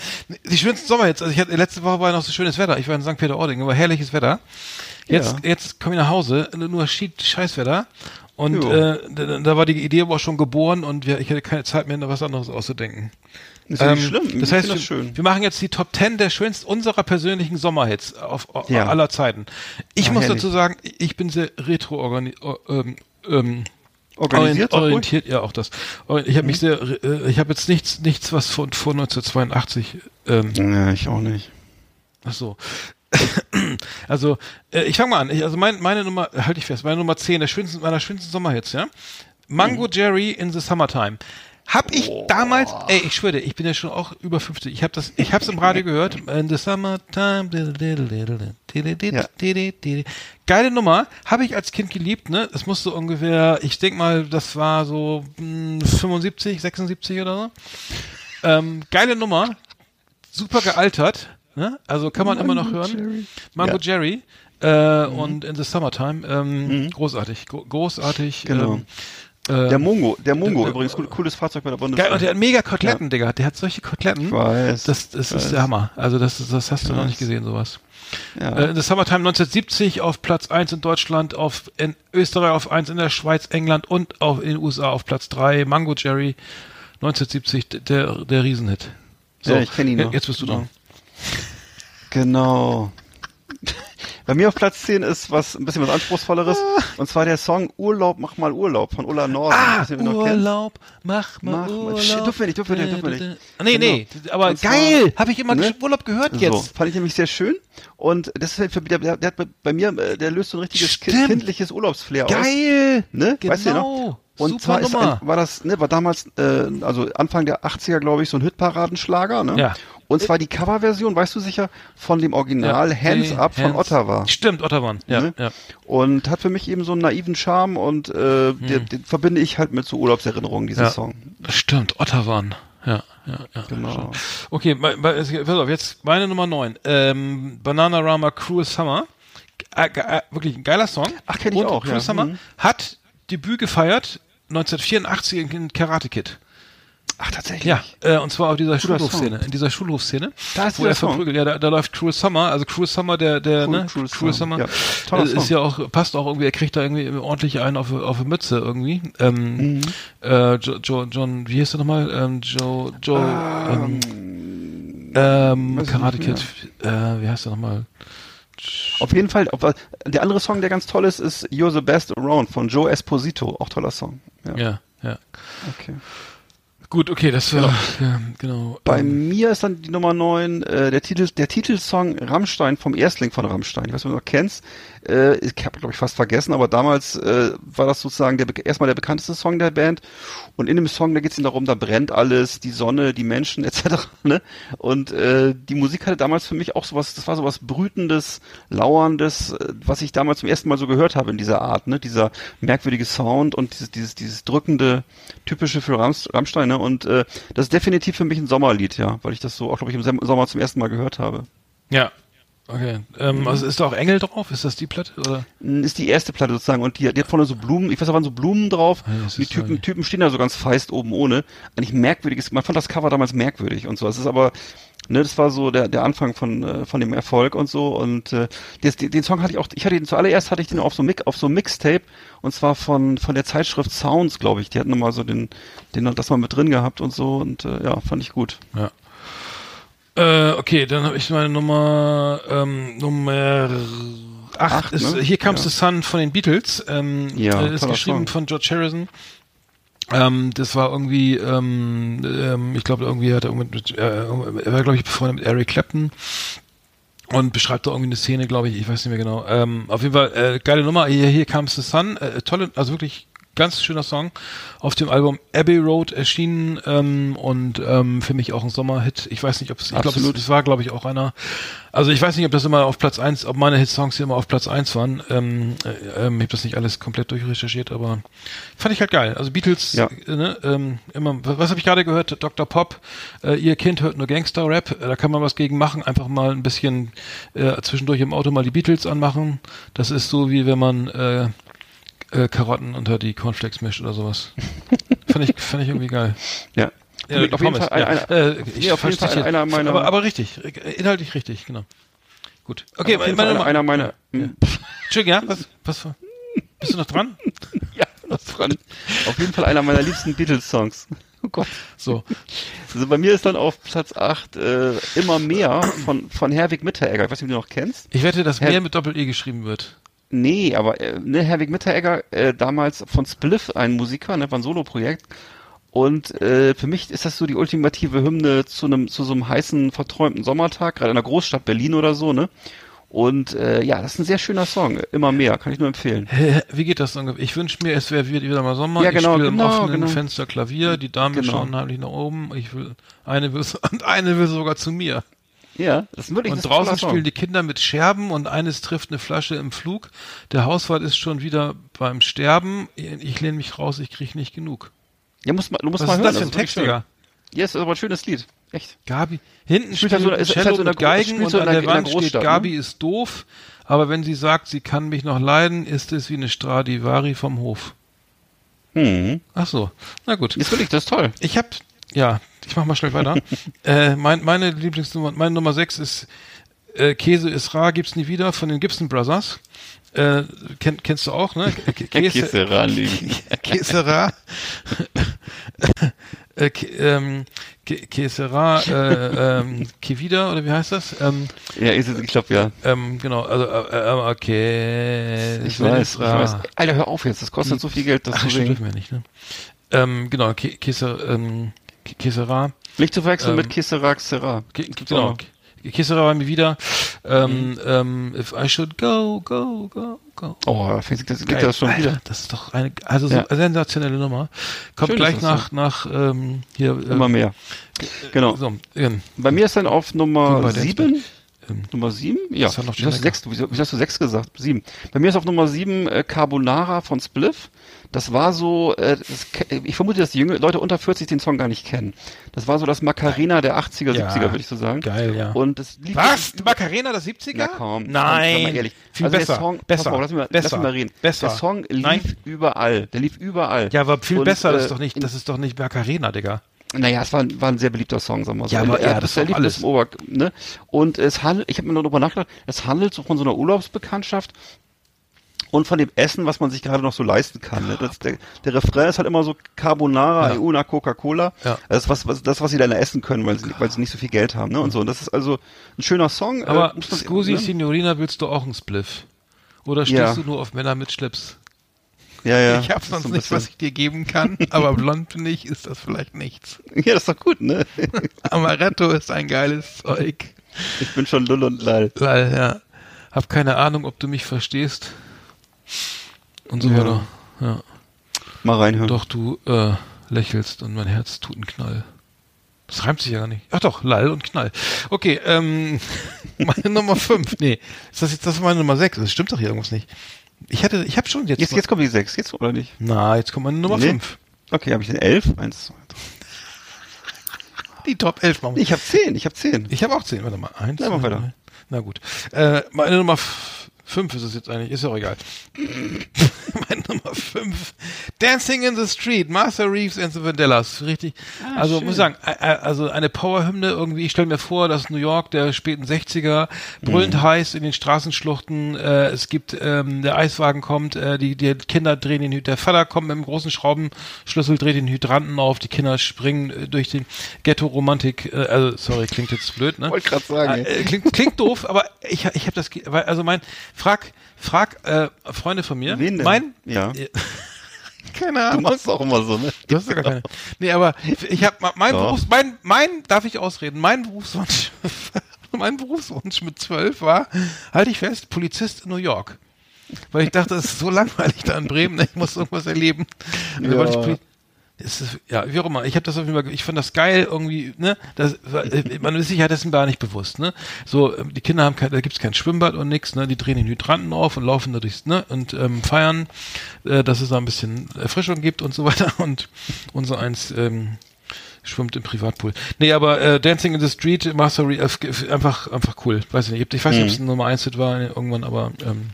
Die schönsten Sommerhits. Also ich hatte, letzte Woche war noch so schönes Wetter. Ich war in St. Peter-Ording, war herrliches Wetter. Jetzt, Ja. jetzt komme ich nach Hause, nur Scheißwetter. Und Jo. äh, da, war die Idee aber auch schon geboren und wir, ich hatte keine Zeit mehr, noch was anderes auszudenken. Ist ja nicht Ähm, schlimm. Ich Das find heißt, das wir, schön. wir machen jetzt die Top 10 der schönsten unserer persönlichen Sommerhits auf, auf Ja. aller Zeiten. Ich Ah, muss herrlich. dazu sagen, ich bin sehr retro o- ähm, ähm, Organisiert, ruhig. orientiert, ja auch das. Ich habe mich sehr, äh, ich habe jetzt nichts, nichts was von vor 1982. Ähm, Ja, ich auch nicht. ach so. <coughs> Also, äh, ich fange mal an. Ich, also mein, meine Nummer, halte ich fest, meine Nummer 10, der schönsten, meiner schönsten Sommerhits, ja. Mango Mhm. Jerry in the Summertime. Hab ich damals, ey, ich schwöre, dir, ich bin ja schon auch über 50. Ich habe das, ich hab's im Radio gehört. In the Summertime. Geile Nummer, habe ich als Kind geliebt, ne? Das musste ungefähr, ich denk mal, das war so mh, 75, 76 oder so. Ähm, geile Nummer, super gealtert, ne? Also kann man immer noch hören. Mango Ja. Jerry äh, und In the Summertime, ähm, großartig, gro großartig. Genau. Ähm, äh, Der Mongo, der Mongo äh, übrigens, cool, cooles Fahrzeug bei der Bundeswehr. Geil, und der hat mega Koteletten, Digga. Der hat solche Koteletten. Ich weiß. Das, das ich ist weiß. der Hammer. Also das, das hast du noch weiß. nicht gesehen, sowas. Ja. Äh, das Summertime 1970 auf Platz 1 in Deutschland, auf in Österreich auf 1 in der Schweiz, England und auf in den USA auf Platz 3. Mango Jerry 1970, d- der, der Riesenhit. Ja, ich kenn ihn noch. Jetzt bist du dran. Genau. Bei mir auf Platz 10 ist was ein bisschen was anspruchsvolleres. Und zwar der Song Urlaub, mach mal Urlaub von Ulla Norden. Ah. Urlaub, mach mal Mach. Urlaub. Shit, dürfen wir nicht, dürfen wir nicht, dürfen wir nicht. Ah, Nee, nee, Genau. aber Und geil, habe ich immer Ne? Urlaub gehört So, jetzt. fand ich nämlich sehr schön. Und das ist für, der, der, hat bei, mir, äh, der löst so ein richtiges Stimmt. kindliches Urlaubsflair aus. Geil, Ne? genau. Weißt du noch? Und Super zwar ist war das, ne, war damals, äh, also Anfang der 80er, glaube ich, so ein Hitparadenschlager, ne? Ja. Und zwar die Coverversion, weißt du sicher, von dem Original Ja, Hands hey, Up von Hands- Ottawa. Stimmt, Ottawa. Ja, Ne? ja. Und hat für mich eben so einen naiven Charme und äh, den, den verbinde ich halt mit so Urlaubserinnerungen, dieser Hm. Ja. Song. Stimmt, Ottawa. Ja, ja, ja. Genau. Okay, me- es- pass auf, jetzt meine Nummer 9. Ähm, Bananarama Cruel Summer. Äh, äh, wirklich ein geiler Song. Ach, kenn ich Und auch, Cruel ja. Summer Mhm. hat Debüt gefeiert 1984 in Karate Kid. Ach, tatsächlich? Ja, äh, und zwar auf dieser Schulhofszene, in dieser Schulhofszene, Da ist wo er Song. verprügelt. Ja, da, da läuft Cruel Summer, also Cruel Summer, der, der, Cruel- ne, Cruel Cruel Summer. Ja, toller äh, Song. ist ja auch, passt auch irgendwie, er kriegt da irgendwie ordentlich einen auf, auf eine Mütze irgendwie. Ähm, Mhm. äh, jo, jo, John, wie hieß der nochmal? Ähm, Joe, Joe, ähm, ähm, ich Karate Kid, äh, wie heißt der nochmal? Auf jeden Fall, auf, der andere Song, der ganz toll ist, ist You're the Best Around von Joe Esposito. Auch toller Song. Ja. Ja, ja. Okay. Gut, okay, das war, ja, genau. Bei ähm, mir ist dann die Nummer 9 äh, der Titel der Titelsong Rammstein vom Erstling von Rammstein. Ich weiß nicht, ob du noch kennst. Äh, ich habe glaube ich fast vergessen, aber damals äh, war das sozusagen der erstmal der bekannteste Song der Band und in dem Song da geht es darum, da brennt alles, die Sonne, die Menschen <laughs> etc. Ne? Und äh, die Musik hatte damals für mich auch sowas, das war sowas brütendes, lauerndes, äh, was ich damals zum ersten Mal so gehört habe in dieser Art, ne? Dieser merkwürdige Sound und dieses dieses dieses drückende typische für Ramms- Rammstein, ne? Und äh, das ist definitiv für mich ein Sommerlied, ja, weil ich das so auch glaube ich im Sommer zum ersten Mal gehört habe. ja. Okay. Ähm, also ist da auch Engel drauf? Ist das die Platte? Oder? Ist die erste Platte sozusagen und die, die hat vorne so Blumen, ich weiß, da waren so Blumen drauf. Ja, die Typen. Typen stehen da so ganz feist oben ohne. Eigentlich merkwürdiges, man fand das Cover damals merkwürdig und so. Es ist aber, ne, das war so der, der Anfang von, äh, von dem Erfolg und so. Und äh, den, den Song hatte ich auch, ich hatte den zuallererst hatte ich den auf so Mix, auf so Mixtape und zwar von von der Zeitschrift Sounds, glaube ich. Die hatten nochmal so den, den das mal mit drin gehabt und so und äh, ja, fand ich gut. Ja. Äh, okay, dann habe ich meine Nummer ähm, Nummer 8 Acht, ist ne? Here Comes Ja. the Sun von den Beatles. Ähm, Ja, äh, ist geschrieben Song. von George Harrison. Ähm, das war irgendwie, ähm, ähm, ich glaube irgendwie hat er mit, äh, er war glaube ich befreundet mit Eric Clapton und beschreibt da irgendwie eine Szene, glaube ich, ich weiß nicht mehr genau. Ähm, auf jeden Fall äh, geile Nummer. Hier, hier Comes the Sun, äh, tolle, also wirklich ganz schöner Song auf dem Album Abbey Road erschienen ähm, und ähm, für mich auch ein Sommerhit. Ich weiß nicht, ob es, ich glaube, es, war, glaube ich, auch einer. Also ich weiß nicht, ob das immer auf Platz eins, ob meine Hitsongs hier immer auf Platz eins waren. Ähm, äh, ähm, ich habe das nicht alles komplett durchrecherchiert, aber fand ich halt geil. Also Beatles, Ja. äh, ne, ähm, immer. Was, was habe ich gerade gehört? Dr. Pop, äh, ihr Kind hört nur Gangster-Rap. Äh, da kann man was gegen machen. Einfach mal ein bisschen äh, zwischendurch im Auto mal die Beatles anmachen. Das ist so wie wenn man äh, äh, Karotten unter die Cornflakes mischt oder sowas. <laughs> fand ich, fand ich irgendwie geil. Ja. Ja, auf jeden Pommes, Fall ja. einer, Äh, ich nee, auf jeden Fall einer meiner aber, aber richtig, äh, inhaltlich richtig, genau. Gut. Okay, auf jeden meine Fall einer meiner <laughs> Entschuldigung, ja, was, was, bist du noch dran? <laughs> Ja, das dran. Auf jeden Fall einer meiner liebsten Beatles-Songs. Gott. So. Also bei mir ist dann auf Platz 8 äh, immer mehr von, von Herwig Mitteregger. Ich weiß nicht, ob du noch kennst. Ich wette, dass Herr- mehr mit Doppel-E geschrieben wird. Nee, aber äh, ne, Herwig Mitteregger, äh, damals von Spliff, ein Musiker, ne, war ein Soloprojekt. Und äh, für mich ist das so die ultimative Hymne zu einem zu so einem heißen, verträumten Sommertag, gerade in der Großstadt Berlin oder so, ne? Und äh, ja, das ist ein sehr schöner Song. Immer mehr, kann ich nur empfehlen. Wie geht das ungefähr? Ich wünsche mir, es wäre wieder mal Sommer. Ja, genau, ich spiele genau, im offenen genau. Fenster Klavier. Die Damen Genau. schauen heimlich nach oben. Ich will, eine will, <laughs> und eine will sogar zu mir. Ja, das ist wirklich Und das ist ein draußen spielen die Kinder mit Scherben und eines trifft eine Flasche im Flug. Der Hauswart ist schon wieder beim Sterben. Ich lehne mich raus, ich kriege nicht genug. Ja, muss man, du musst Was mal ist hören. das für ein wirklich Text. Digga? Ja, ist aber ein schönes Lied. Echt. Gabi. Hinten Spielt spielt so- ein ist- ist Cello halt so Gro- Geigen und so an der- der Wand steht, ne? Gabi ist doof, aber wenn sie sagt, sie kann mich noch leiden, ist es wie eine Stradivari vom Hof. Hm. Ach so, na gut. Ist wirklich, das ist toll. Ich hab, ja, ich mach mal schnell weiter. <laughs> äh, mein, meine Lieblingsnummer, meine Nummer 6 ist äh, Käse ist rar, gibt's nie wieder von den Gibson Brothers. Äh, kenn, kennst du auch, ne? Kä- <laughs> Käse ranlegen. Käse rar. <laughs> äh, ähm, Kä- Käse rar, äh, ähm, Kevida, oder wie heißt das? Ähm, Ja, ist es, ich glaube ja. ähm, genau, also, äh, äh, okay. Ich weiß, ich weiß. Alter, hör auf jetzt, das kostet so viel Geld, das Ach, zu singen. dürfen wir nicht, ne? Ähm, genau, Kä- Käse, ähm, Rar. Nicht zu verwechseln Ähm, mit Kisserac Sera. Ge- Gibt's genau. K- Kissera war mir wieder. Ähm, Mhm. ähm, if I should go, go, go, go. Oh, das, geht das schon Alter, wieder. Das ist doch eine, also so Ja. sensationelle Nummer. Kommt Schön gleich nach, nach, ähm, hier, äh, Immer mehr. Genau. So, ähm, Bei mir ist dann auf Nummer Wobei, der sieben. ähm, Nummer sieben? Ja. Das hat noch Wieso hast, du sechs, wieso, wieso hast du sechs gesagt? Sieben. Bei mir ist auf Nummer sieben äh, Carbonara von Spliff. Das war so, äh, das, ich vermute, dass die junge Leute unter 40 den Song gar nicht kennen. Das war so das Macarena der 80er, Ja. 70er, würde ich so sagen. Geil, ja. Und das lief Was? Macarena der 70er? Na komm, Nein. komm, mal ehrlich. Viel also besser. Der Song, besser. Auf, lass mich mal, besser. Lass mich mal reden. Besser. Der Song lief Nein. überall. Der lief überall. Ja, aber viel Und, besser. Das äh, ist doch nicht, das ist doch nicht Macarena, Digga. Naja, es war, ein- war ein sehr beliebter Song, sagen wir so. Ja, aber Und ja, er- das ist alles. Ober, ne? Und es handelt, ich habe mir noch darüber nachgedacht, es handelt so von so einer Urlaubsbekanntschaft und von dem Essen, was man sich gerade noch so leisten kann. Ne? Das, der, der Refrain ist halt immer so Carbonara, Ja. una Coca-Cola. Ja. Das ist was, was, das, was sie dann essen können, weil sie, weil sie nicht so viel Geld haben. Ne? Und so. Und das ist also ein schöner Song. Aber äh, muss man- Scusi, ne? Signorina, willst du auch einen Spliff? Oder stehst Ja. du nur auf Männer mit Schlips? Ja, ja. ich habe sonst so ein nicht, was ich dir geben kann, <laughs> aber blond finde ich, ist das vielleicht nichts. Ja, das ist doch gut, ne? <laughs> Amaretto ist ein geiles Zeug. Ich bin schon Lull und Lall. Lall, ja. Hab keine Ahnung, ob du mich verstehst. Und so Ja. weiter. Ja. Mal reinhören. Doch du äh, lächelst und mein Herz tut einen Knall. Das reimt sich ja gar nicht. Ach doch, Lall und Knall. Okay, ähm, <laughs> meine Nummer 5. Nee, ist das jetzt das ist meine Nummer 6? Das stimmt doch hier irgendwas nicht. Ich hatte, ich habe schon jetzt. Jetzt, jetzt kommt die sechs, jetzt oder nicht? Na, jetzt kommt meine Nummer Nee. 5. Okay, habe ich den elf? Eins, zwei, drei. Die Top 11 machen wir. Ich habe zehn, ich habe zehn. Ich habe auch 10. Warte mal. Eins, Na, mach zwei, weiter. drei. Na gut. Äh, meine Nummer 5 ist es jetzt eigentlich. Ist ja auch egal. <laughs> meine Nummer 5. Dancing in the Street. Master Reeves and the Vandellas. Richtig. Ah, also muss ich sagen, äh, äh, also eine Powerhymne irgendwie. Ich stelle mir vor, dass New York der späten 60er brüllend Mhm. heiß in den Straßenschluchten. Äh, es gibt, ähm, der Eiswagen kommt, äh, die, die Kinder drehen den Hyd der Vater kommt mit dem großen Schraubenschlüssel, dreht den Hydranten auf, die Kinder springen äh, durch den Ghetto-Romantik, äh, also sorry, klingt jetzt blöd, ne? Wollte grad sagen, Äh, äh, klingt, klingt doof, aber ich, ich habe das, also mein, frag, frag äh, Freunde von mir, Wen denn? mein, Ja. <laughs> keine Du Ahnung, machst auch immer so, ne? Du hast ja gar keine. Nee, aber ich habe mein Doch. Berufs, mein, mein, darf ich ausreden, mein Berufswunsch, <laughs> mein Berufswunsch mit zwölf war, halte ich fest, Polizist in New York. Weil ich dachte, es ist so langweilig da in Bremen, ich muss irgendwas erleben. Ich Ja. Ist, ja, wie auch immer. Ich habe das auf jeden Fall, ich fand das geil irgendwie, ne? Das, äh, man ist sich ja dessen gar nicht bewusst, ne? So, ähm, die Kinder haben kein, da gibt's kein Schwimmbad und nix, ne? Die drehen den Hydranten auf und laufen da durchs, ne? Und ähm, feiern, äh, dass es da ein bisschen Erfrischung gibt und so <laughs> weiter. Und unser eins ähm, schwimmt im Privatpool. Nee, aber äh, Dancing in the Street, Master Re äh, einfach, einfach cool. Weiß ich nicht. Ich weiß nicht, ob es ein Nummer 1 Hit war irgendwann, aber ähm,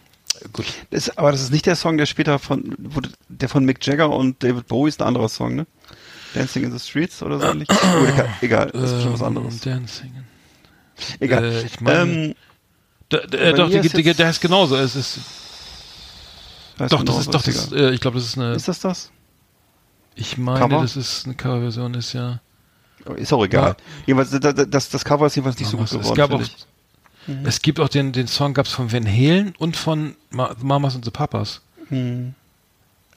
gut. Das, aber das ist nicht der Song, der später von, wurde, der von Mick Jagger und David Bowie ist ein anderer Song, ne? Dancing in the Streets oder so ähnlich? Oder, kann- egal, das ist schon was Ähm, anderes. Dancing. Egal. äh, ich meine- ähm, Da, da, äh, doch, die, die, der ist genauso. Es ist, doch, genau, das ist, doch, das, egal. äh, ich glaube, das ist eine, Ist das das? Ich meine, Cover? das ist eine Coverversion, ist ja. Ist auch egal. Jedenfalls, da- da- das, das Cover ist jedenfalls nicht so gut geworden. es gab auch. Mhm. es gibt auch den, den Song gab's von Van Halen und von Ma Mamas und the Papas. Mhm.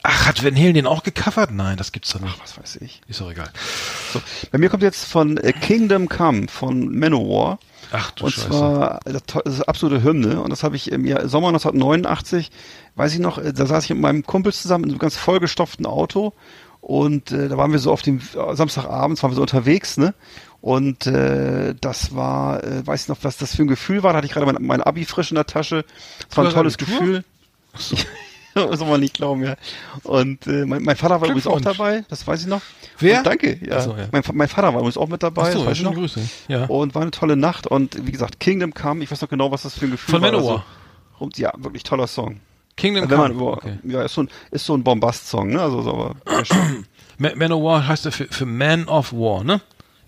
Ach, hat Van Halen den auch gecovert? Nein, das gibt's doch nicht. Was weiß ich. Ist doch egal. So. Bei mir kommt jetzt von äh, Kingdom Come von Manowar. Ach du und Scheiße. zwar das, to- das ist eine absolute Hymne und das habe ich im Jahr, Sommer 1989, weiß ich noch, äh, da saß ich mit meinem Kumpel zusammen in einem ganz vollgestopften Auto und äh, da waren wir so auf dem äh, Samstagabends waren wir so unterwegs, ne? Und äh, das war, äh, weiß ich noch, was das für ein Gefühl war. Da hatte ich gerade mein, mein Abi frisch in der Tasche. Das war ein tolles? Gefühl. <laughs> das soll man nicht glauben, ja. Und äh, mein, mein Vater war übrigens auch dabei, das weiß ich noch. Wer? Und danke, ja. So, ja. Mein, mein Vater war übrigens auch mit dabei. Ach so, das noch. Grüße. Ja. Und war eine tolle Nacht und wie gesagt, Kingdom Come, ich weiß noch genau, was das für ein Gefühl Von war. Manowar. Also, ja, wirklich toller Song. Kingdom Also wenn man Come. über, okay. ja, ist so ein, ist so ein Bombast-Song, ne? Also, so, aber sehr schön. <coughs> Ma Man of War heißt ja für, für Man of War, ne?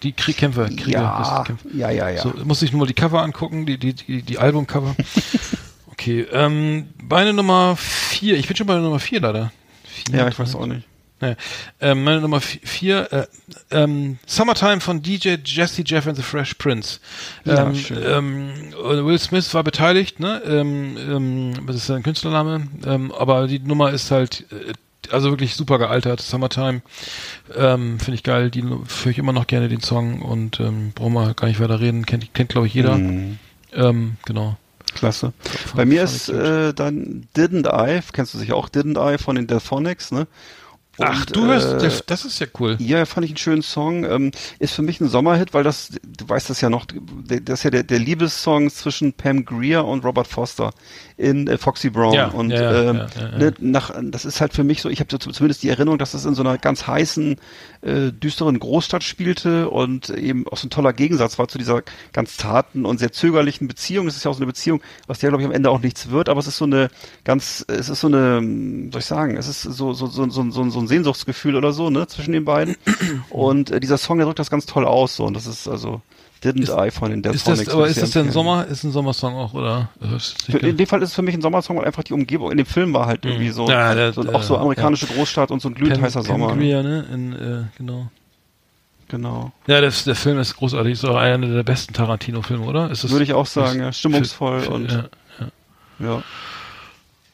Die Kriegkämpfer, Krieger. ja, Kämpfer. ja, ja, ja. So, muss ich nur mal die Cover angucken, die, die, die, die Albumcover. <laughs> okay, ähm, meine Nummer vier, ich bin schon bei der Nummer vier leider. Vier, ja, ich drei, weiß auch nicht. Naja, ähm, meine Nummer vi- vier, äh, ähm, Summertime von DJ Jesse Jeff and the Fresh Prince. Ja, ähm, schön. ähm, Will Smith war beteiligt, ne? Ähm, ähm, das ist sein Künstlername, ähm, aber die Nummer ist halt, äh, also wirklich super gealtert. Summertime, ähm, finde ich geil. Die höre ich immer noch gerne den Song und ähm, brauchen wir gar nicht weiter reden. Kennt, kennt glaube ich jeder. Mhm. Ähm, genau. Klasse. Bei mir ist äh, dann Didn't I, kennst du sicher auch Didn't I von den Delphonics, ne? Ach, Und, du hörst, äh, das, ist ja cool. Ja, fand ich einen schönen Song. Ähm, ist für mich ein Sommerhit, weil das, du weißt das ja noch, das ist ja der, der Liebessong zwischen Pam Greer und Robert Foster in äh, Foxy Brown. Ja, und ja, ja, ähm, ja, ja. Ne, nach, das ist halt für mich so, ich habe so zumindest die Erinnerung, dass das in so einer ganz heißen, äh, düsteren Großstadt spielte und eben auch so ein toller Gegensatz war zu dieser ganz zarten und sehr zögerlichen Beziehung. Das ist ja auch so eine Beziehung, aus der, glaube ich, am Ende auch nichts wird, aber es ist so eine ganz, es ist so eine, hm, soll ich sagen, es ist so, so, so, so, so, so ein Sehnsuchtsgefühl oder so, ne, zwischen den beiden. <clears throat> Und äh, dieser Song, der drückt das ganz toll aus, so, und das ist also Didn't Ist- I von den Ist Delphonics. das, aber ist das denn. Sommer, ist ein Sommersong auch, oder? Ist Für, in dem Fall ist es für mich ein Sommersong, weil einfach die Umgebung in dem Film war halt irgendwie so, Mhm. Ja, der- so der- auch so amerikanische Großstadt und so ein glühend heißer Sommer. ne? Grier, ne? In, äh, genau. Genau. Ja, das, der Film ist großartig. Ist auch einer der besten Tarantino-Filme, oder? Ist das, Würde ich auch sagen, ja. ist- Stimmungsvoll für- für- und Ja, ja. ja.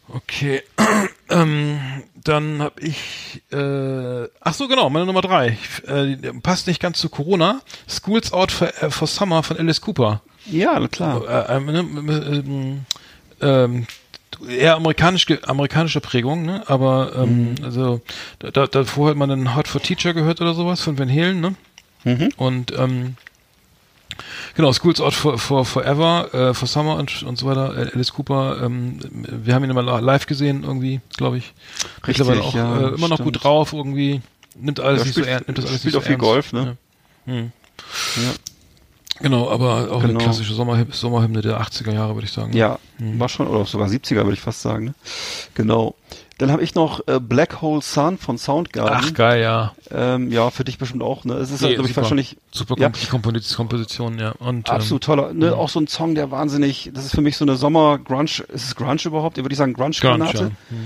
Okay. <clears throat> ähm, dann habe ich. Äh, ach so, genau, meine Nummer drei. Äh, passt nicht ganz zu Corona. Schools Out for, äh, for Summer von Alice Cooper. Ja, klar. Äh, ähm, ne, ähm, ähm, eher amerikanisch, amerikanische Prägung, ne? Aber ähm, also da, da, davor hat man einen Hot for Teacher gehört oder sowas von Van Halen, ne? Und ähm, genau, Schools Out for, for Forever, äh, for Summer und, und so weiter. Äh, Alice Cooper, ähm, wir haben ihn immer live gesehen irgendwie, glaube ich. Richtig, Mittlerweile auch ja, äh, immer noch stimmt. gut drauf irgendwie. Nimmt alles Ja, nicht spielt- so ernst. Nimmt das alles spielt nicht auch so viel ernst. Golf, ne? Ja. Hm. Ja. Genau, aber auch Genau. eine klassische Sommerhymne, Sommerhymne der 80er Jahre, würde ich sagen. Ja, war schon, oder sogar 70er, würde ich fast sagen. Ne? Genau. Dann habe ich noch äh, Black Hole Sun von Soundgarden. Ach, geil, ja. Ähm, ja, für dich bestimmt auch. Ne? Es ist, Nee, glaube ich, super. wahrscheinlich Super ja, Kom die Kompos- Komposition, ja. Und, absolut toller. Ne? Auch so ein Song, der wahnsinnig, das ist für mich so eine Sommer-Grunge, ist es Grunge überhaupt? Würde ich sagen Ähm, Grunge, Grunge-Granate. ja.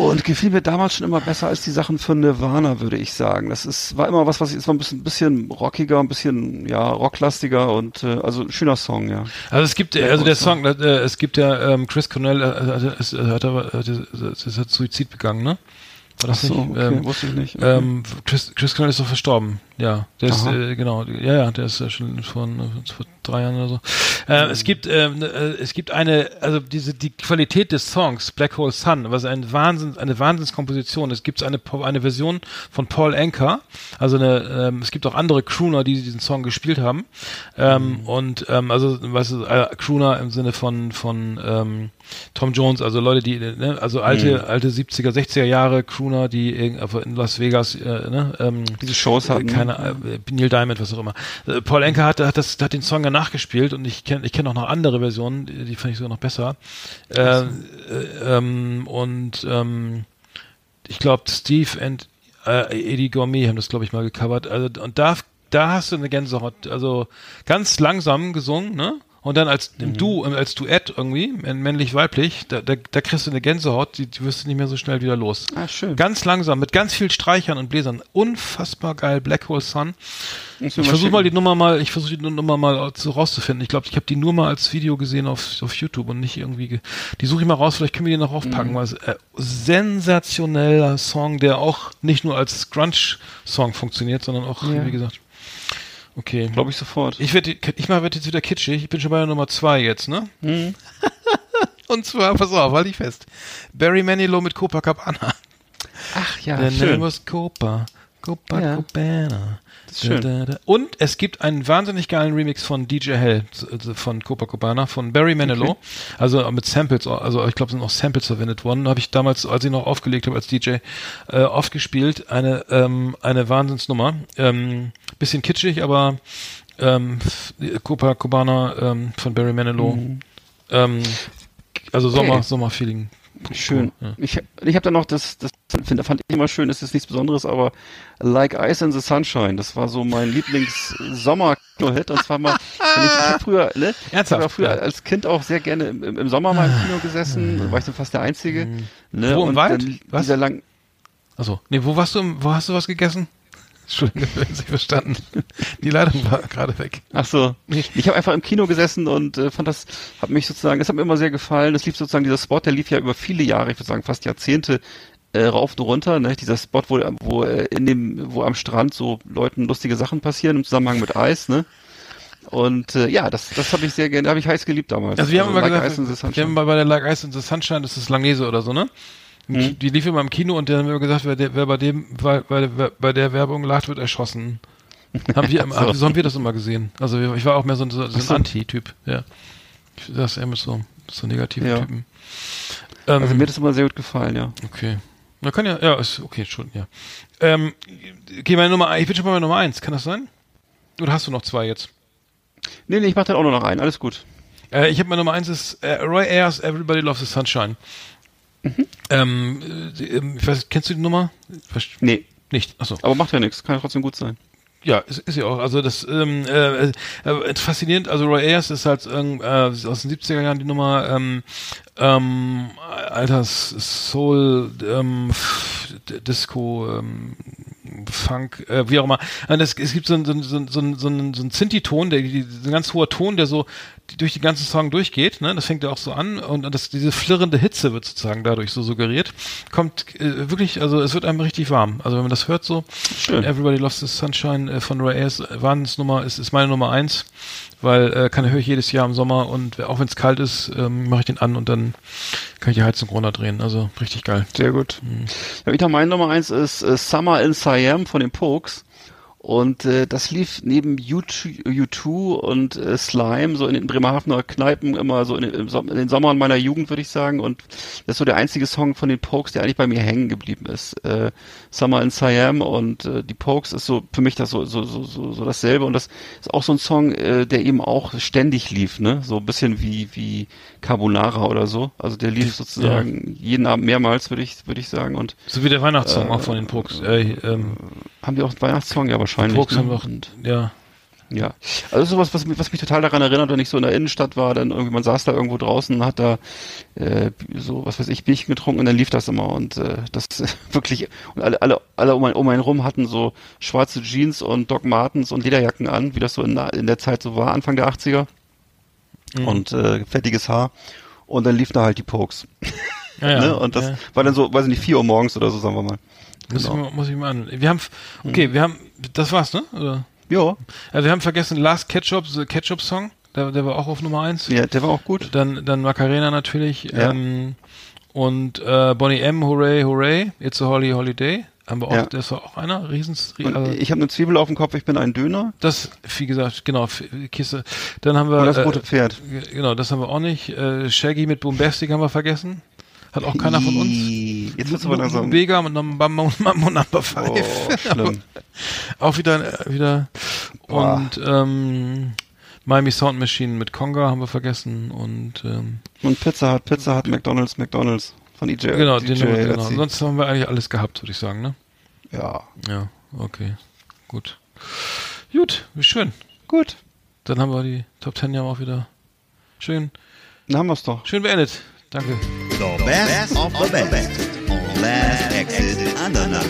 Und gefiel mir damals schon immer besser als die Sachen von Nirvana, würde ich sagen. Das ist, war immer was, was ich, es war ein bisschen, bisschen rockiger, ein bisschen, ja, rocklastiger und, äh, also ein schöner Song, ja. Also es gibt, also der Song, äh, es gibt ja, ähm, Chris Cornell, äh, äh, ist, äh, hat aber, äh, das hat Suizid begangen, ne? War das Ach so, nicht? okay, ähm, wusste ich nicht. Okay. ähm, Chris, Chris Cornell ist doch verstorben. Ja, der ist, äh, genau, ja, ja, der ist ja schon vor, vor drei Jahren oder so. Äh, es gibt, ähm, äh, es gibt eine, also diese, die Qualität des Songs, Black Hole Sun, was ein Wahnsinn, eine Wahnsinnskomposition. Es gibt eine, eine Version von Paul Anker, also eine, ähm, es gibt auch andere Crooner, die diesen Song gespielt haben. Ähm, Und, ähm, also, weißt du, äh, Crooner im Sinne von, von, ähm, Tom Jones, also Leute, die, ne, also alte, alte 70er, 60er Jahre Crooner, die also in Las Vegas, äh, ne, ähm, Diese Shows hatten. keine äh, Neil Diamond, was auch immer. Äh, Paul Enker hat, hat das, hat den Song ja nachgespielt und ich kenne ich kenne auch noch andere Versionen, die, fand ich sogar noch besser. Äh, äh, ähm, und ähm, ich glaube Steve and äh, Eddie Gourmet haben das glaube ich mal gecovert. Also und da da hast du eine Gänsehaut, also ganz langsam gesungen, ne? Und dann als Mhm. Du, als Duett irgendwie, männlich-weiblich, da, da, da kriegst du eine Gänsehaut, die, die wirst du nicht mehr so schnell wieder los. Ah, schön. Ganz langsam, mit ganz viel Streichern und Bläsern. Unfassbar geil, Black Hole Sun. Ich mir versuche mal die Nummer mal, ich versuche die Nummer mal so rauszufinden. Ich glaube, ich habe die nur mal als Video gesehen auf, auf YouTube und nicht irgendwie. Ge die suche ich mal raus, vielleicht können wir die noch Mhm. aufpacken, weil es äh, sensationeller Song, der auch nicht nur als Grunge-Song funktioniert, sondern auch, Ja. wie gesagt. Okay. Glaube ich sofort. Ich werde, ich werd jetzt wieder kitschig. Ich bin schon bei der Nummer zwei jetzt, ne? Mhm. <laughs> Und zwar, pass auf, halt ich fest. Barry Manilow mit Copacabana. Ach ja, Der Name schön. was Copa. Copacabana. Das ist schön. Da, da, da. Und es gibt einen wahnsinnig geilen Remix von DJ Hell also von Copacabana von Barry Manilow. Also mit Samples, also ich glaube, sind auch Samples verwendet worden. Habe ich damals, als ich noch aufgelegt habe als DJ, äh, oft gespielt. Eine, ähm, eine Wahnsinnsnummer. Ähm, bisschen kitschig, aber ähm, Copacabana ähm, von Barry Manilow. Ähm, also Sommer, Mhm. Okay. Sommerfeeling. Schön. Ja. Ich, ich habe dann noch das, das finde, fand ich immer schön, das ist nichts Besonderes, aber Like Ice in the Sunshine, das war so mein Lieblings-Sommer-Kino-Hit. Und zwar mal, wenn ich, ich hab früher, ne? Ich Ernsthaft? habe früher Ja. als Kind auch sehr gerne im, im Sommer mal im Kino gesessen, war ich so fast der Einzige. Ne? Wo, im und Wald? Dann Was? Dieser lang, Achso, nee, wo warst du, wo hast du was gegessen? Entschuldigung, <laughs> ich verstanden. Die Leitung war gerade weg. Ach so. Ich habe einfach im Kino gesessen und äh, fand das, hat mich sozusagen, es hat mir immer sehr gefallen. Das lief sozusagen, dieser Spot, der lief ja über viele Jahre, ich würde sagen fast Jahrzehnte äh, rauf und runter. Ne? Dieser Spot, wo, wo äh, in dem, wo am Strand so Leuten lustige Sachen passieren im Zusammenhang mit Eis, ne? Und äh, ja, das, das habe ich sehr gerne, habe ich heiß geliebt damals. Also wir haben immer Like gesagt, wir haben bei bei der Like Ice in the Sunshine, das ist Langnese oder so, ne? Mhm. Die lief immer im Kino und dann haben wir gesagt, wer, der, wer bei dem, bei, bei, der- bei der Werbung lacht, wird erschossen. <laughs> Haben wir, So. so haben wir das immer gesehen. Also ich war auch mehr so, ein- so, so ein. Anti-Typ, ja. Ich das eher mit so, so negativen Ja. Typen. Ähm, Also mir hat das immer sehr gut gefallen, ja. Okay. Na kann ja, ja, ist okay, schon, ja. Ähm, okay, meine Nummer, ich bin schon bei meiner Nummer eins, kann das sein? Oder hast du noch zwei jetzt? Nee, nee, ich mach dann auch noch ein, alles gut. Äh, ich habe meine Nummer eins ist äh, Roy Ayers Everybody Loves the Sunshine. Äh, ähm, ich weiß, kennst du die Nummer? Nee, Nicht. Achso. aber macht ja nichts, kann ja trotzdem gut sein. Ja, ist, ist ja auch. Also das ähm, äh, äh, faszinierend. Also Roy Ayers ist halt ähm, äh, aus den 70er Jahren die Nummer ähm, ähm, Alters Soul ähm, Disco ähm, Funk, äh, wie auch immer. Und es, es gibt so einen so, einen- so, einen- so, einen- so, einen Sinti-Ton, der die, so ein ganz hoher Ton, der so durch den ganzen Song durchgeht. Ne? Das fängt ja auch so an und das, diese flirrende Hitze wird sozusagen dadurch so suggeriert. Kommt äh, wirklich, also es wird einem richtig warm. Also wenn man das hört so, Schön. Everybody Loves the Sunshine äh, von Ray Ayers, Wahnsinnsnummer, ist, ist meine Nummer eins, weil äh, kann höre ich jedes Jahr im Sommer und auch wenn es kalt ist, ähm, mache ich den an und dann kann ich die Heizung runterdrehen. Also richtig geil. Sehr gut. Ja, wieder meine Nummer eins ist äh, Summer in Siam von den Pokes. Und äh, das lief neben U2, U2 und äh, Slime so in den Bremerhavener Kneipen immer so in, den- in den Sommern meiner Jugend, würde ich sagen. Und das ist so der einzige Song von den Pokes, der eigentlich bei mir hängen geblieben ist. Äh, Summer in Siam und äh, die Pokes ist so für mich das so, so, so, so, so dasselbe. Und das ist auch so ein Song, äh, der eben auch ständig lief, ne? So ein bisschen wie, wie Carbonara oder so. Also der lief sozusagen jeden Abend mehrmals, würde ich, würde ich sagen. Und So wie der Weihnachtssong Äh, auch von den Pokes. Äh, ähm, haben die auch einen Weihnachtssong? Ja, wahrscheinlich. Pokes ne? haben auch, Und, ja. Ja. Also sowas, was, mich- was mich total daran erinnert, wenn ich so in der Innenstadt war, dann irgendwie, man saß da irgendwo draußen und hat da äh, so, was weiß ich, Bierchen getrunken und dann lief das immer und äh, das <laughs> wirklich, und alle, alle, alle um, ein, um einen rum hatten so schwarze Jeans und Doc Martens und Lederjacken an, wie das so in, der- in der Zeit so war, Anfang der 80er Mhm. und äh, fettiges Haar und dann lief da halt die Pokes. Ja, ja, <laughs> ne? Und das ja. war dann so, weiß ich nicht, 4 Uhr morgens oder so, sagen wir mal. Muss, Genau. ich mal, muss ich mal an. Wir haben, okay, wir haben, das war's, ne? Oder? Ja, Also wir haben vergessen Last Ketchup, The Ketchup Song. Der, der war auch auf Nummer eins. ja, der war auch gut. Dann, dann Macarena natürlich. Ja. Ähm, und äh, Bonnie M, Hooray, Hooray. It's a Holly Holiday. Haben wir auch, Ja. das war auch einer. Riesens, also, ich habe eine Zwiebel auf dem Kopf, ich bin ein Döner. das, wie gesagt, genau, Kiste. Dann haben wir. Und das äh, rote Pferd. G- Genau, das haben wir auch nicht. Äh, Shaggy mit Bombastic haben wir vergessen. Hat auch keiner von uns. Jetzt wird's aber langsam. Vega mit Number, Mambo Number 5. Oh, schlimm. <laughs> auch wieder, äh, wieder. Boah. Und ähm, Miami Sound Machine mit Conga haben wir vergessen. Und ähm, Und Pizza Hut, Pizza Hut, McDonalds, McDonalds von EJ. genau, den DJ haben wir, genau. Sonst haben wir eigentlich alles gehabt, würde ich sagen, ne? Ja. Ja, okay. Gut. Gut, wie schön. Gut. Dann haben wir die Top Ten ja auch wieder Schön, Dann haben wir's doch. schön beendet. Danke. The best of the best Exit Andernach.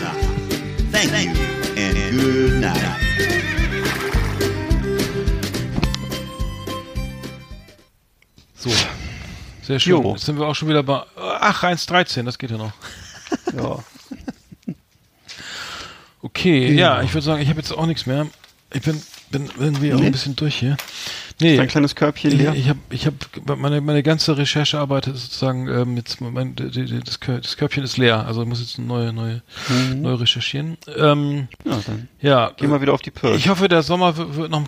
Thank you and good night. So. Sehr schön. Jo. Jetzt sind wir auch schon wieder bei. Ach, 1,13, das geht ja noch. <laughs> Ja. Okay, ja, ich würde sagen, ich habe jetzt auch nichts mehr. Ich bin, bin irgendwie auch ein bisschen durch hier. Nee, Dein kleines Körbchen leer. ich habe ich hab, meine, meine ganze Recherchearbeit ist sozusagen, ähm, jetzt, mein, das, Kör- das Körbchen ist leer, also ich muss jetzt neue, neue, neu recherchieren. Ähm, ja, dann ja, gehen wir wieder auf die Pirsch. ich hoffe, der Sommer wird, wird noch,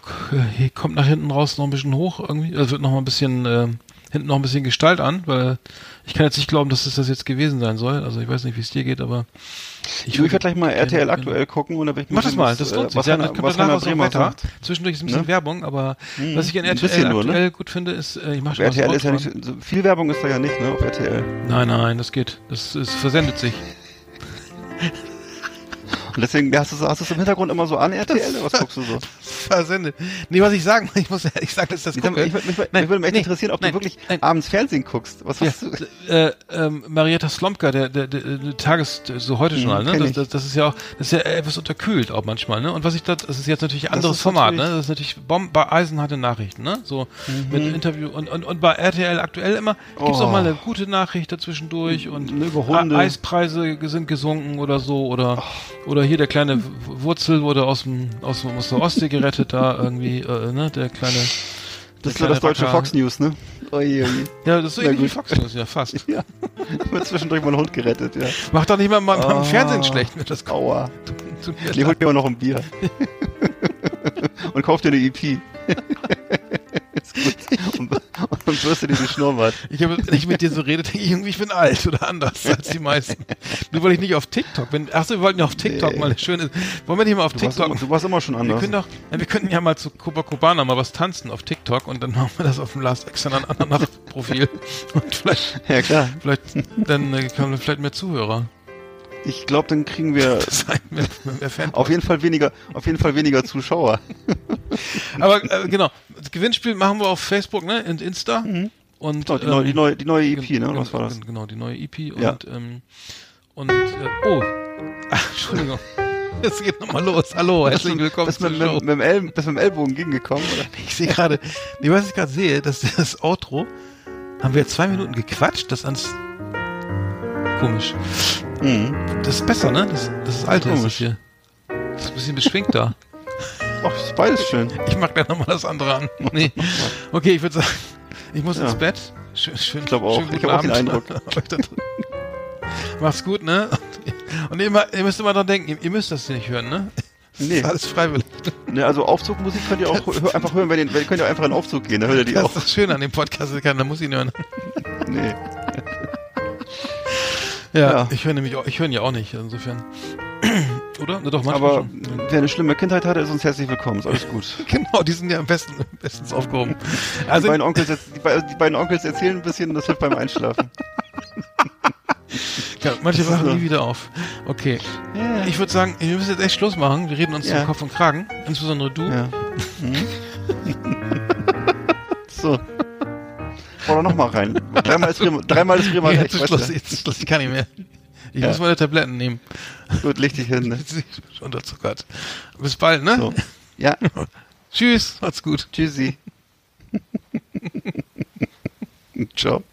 äh, kommt nach hinten raus noch ein bisschen hoch irgendwie. Also wird noch mal ein bisschen, ähm, hinten noch ein bisschen Gestalt an, weil ich kann jetzt nicht glauben, dass es das jetzt gewesen sein soll. Also ich weiß nicht, wie es dir geht, aber ich würde gleich mal RTL gerne- aktuell gucken und dann will ich Mach das mal, das äh, lohnt sich. Was Ja, kommt was so Bremer sagt. Zwischendurch ist ein bisschen Ne? Werbung, aber Mhm. was ich an RTL nur, ne? aktuell gut finde, ist, äh, ich mache schon RTL ist ja das nicht, so viel Werbung ist da ja nicht, ne, auf RTL. Nein, nein, das geht. Das, es versendet sich. <laughs> Und deswegen hast du hast du es im Hintergrund immer so an RTL was guckst du so? <laughs> Versendet. Nee, was ich sagen, <laughs> ich muss ehrlich sagen, dass das gucke. ich, mich, Nein, mich würde mich echt nee, interessieren, ob nein, du wirklich nein. abends Fernsehen guckst. Was Ja, hast du? äh, ähm, Marietta Slomka, der, der, der, der Tages, so heute Journal, Mhm, ne? Das, das, das ist ja auch, das ist ja etwas unterkühlt auch manchmal, ne? Und was ich da, das ist jetzt natürlich ein anderes Format, ne? Das ist natürlich Bomb, bei eisenharte Nachrichten, ne? So mit Interview und, und, und bei RTL aktuell immer gibt's auch Mhm. Oh. mal eine gute Nachricht dazwischendurch und Eispreise sind gesunken oder so oder oder hier der kleine Wurzel wurde aus dem aus, aus der Ostsee gerettet da irgendwie, äh, ne? Der kleine Das ist so das deutsche Racker. Fox News, ne? Oje, oje. Ja, das ist so ähnlich wie gut. Fox News, ja, fast. <laughs> Ja. Wird zwischendurch mal ein Hund gerettet, ja. Macht doch nicht mal beim Ah. Fernsehen schlecht, wenn das Aua. tut mir Nee, leid. holt mir mal noch ein Bier. <laughs> und kauf dir eine EP. Ist gut. Und, und wirst du dir die Schnurrbart. Ich habe, wenn ich mit dir so rede, denke ich irgendwie, ich bin alt oder anders als die meisten. Nur weil ich nicht auf TikTok bin. Achso, wir wollten ja auf TikTok Nee. mal eine schöne. Wollen wir nicht mal auf Du warst, TikTok? immer, du warst immer schon wir anders. können doch, ja, wir könnten ja mal zu Copacabana mal was tanzen auf TikTok und dann machen wir das auf dem Last Extern Ananas Profil. <laughs> Und vielleicht, ja, klar. vielleicht, dann äh, kommen vielleicht mehr Zuhörer. Ich glaube, dann kriegen wir <laughs> mehr, mehr auf jeden Fall weniger, auf jeden Fall weniger Zuschauer. <laughs> Aber äh, genau, das Gewinnspiel machen wir auf Facebook, ne? Und Insta. Und Mhm. Oh, die, neue, die, neue, die neue EP, ne? Was war das? gen- Genau, die neue EP Ja. und, ähm, und äh, oh, Ach, <laughs> Entschuldigung. Es geht nochmal los. Hallo, herzlich willkommen Bist mit, mit, mit, dem El bist mit dem Ellbogen gegengekommen, oder? Ich sehe gerade, nee, was ich gerade sehe, dass das Outro, haben wir zwei Minuten gequatscht, das ans komisch. Mhm. Das ist besser, ne? Das, das ist alte, ist das hier. Das ist ein bisschen beschwingter. <laughs> Ach, ist beides schön. Ich mag gleich nochmal das andere an. Nee. Okay, ich würde sagen, ich muss Ja. ins Bett. Schön, schön, Ich glaube auch. schönen Ich habe auch den Abend. Eindruck. <laughs> Da. Macht's gut, ne? Und immer, ihr müsst immer dran denken, ihr, müsst das nicht hören, ne? Das Nee. ist alles freiwillig. Ne, also Aufzugmusik könnt ihr auch hör, einfach hören, wenn ihr, könnt ihr einfach in den Aufzug gehen, dann hört ihr die Das auch. ist das Schöne an dem Podcast, keiner muss ihn hören. Nee. Ja, Ja. ich höre nämlich auch, ich höre ihn ja auch nicht, insofern. <clears throat> Oder? Na doch, manchmal Aber schon. wer eine schlimme Kindheit hatte, ist uns herzlich willkommen. Ist alles gut. <laughs> Genau, die sind ja am besten, <laughs> bestens aufgehoben. Die Also, beiden, Onkels, die, die beiden Onkels erzählen ein bisschen und das hilft beim Einschlafen. <laughs> ja, manche wachen so. nie wieder auf. Okay. Ja. Ich würde sagen, wir müssen jetzt echt Schluss machen. Wir reden uns Ja. zum Kopf und Kragen. Insbesondere du. Ja. Mhm. so. Hau da noch mal rein. Dreimal ist Bremer, dreimal ist Nee, <laughs> recht. jetzt Schluss, jetzt Schluss, ich kann nicht mehr. Ich Ja. muss meine Tabletten nehmen. Gut, leg dich hin. Ne? <laughs> Unterzuckert. Bis bald, ne? So. Ja, <laughs> Tschüss, macht's gut. tschüssi. Ciao.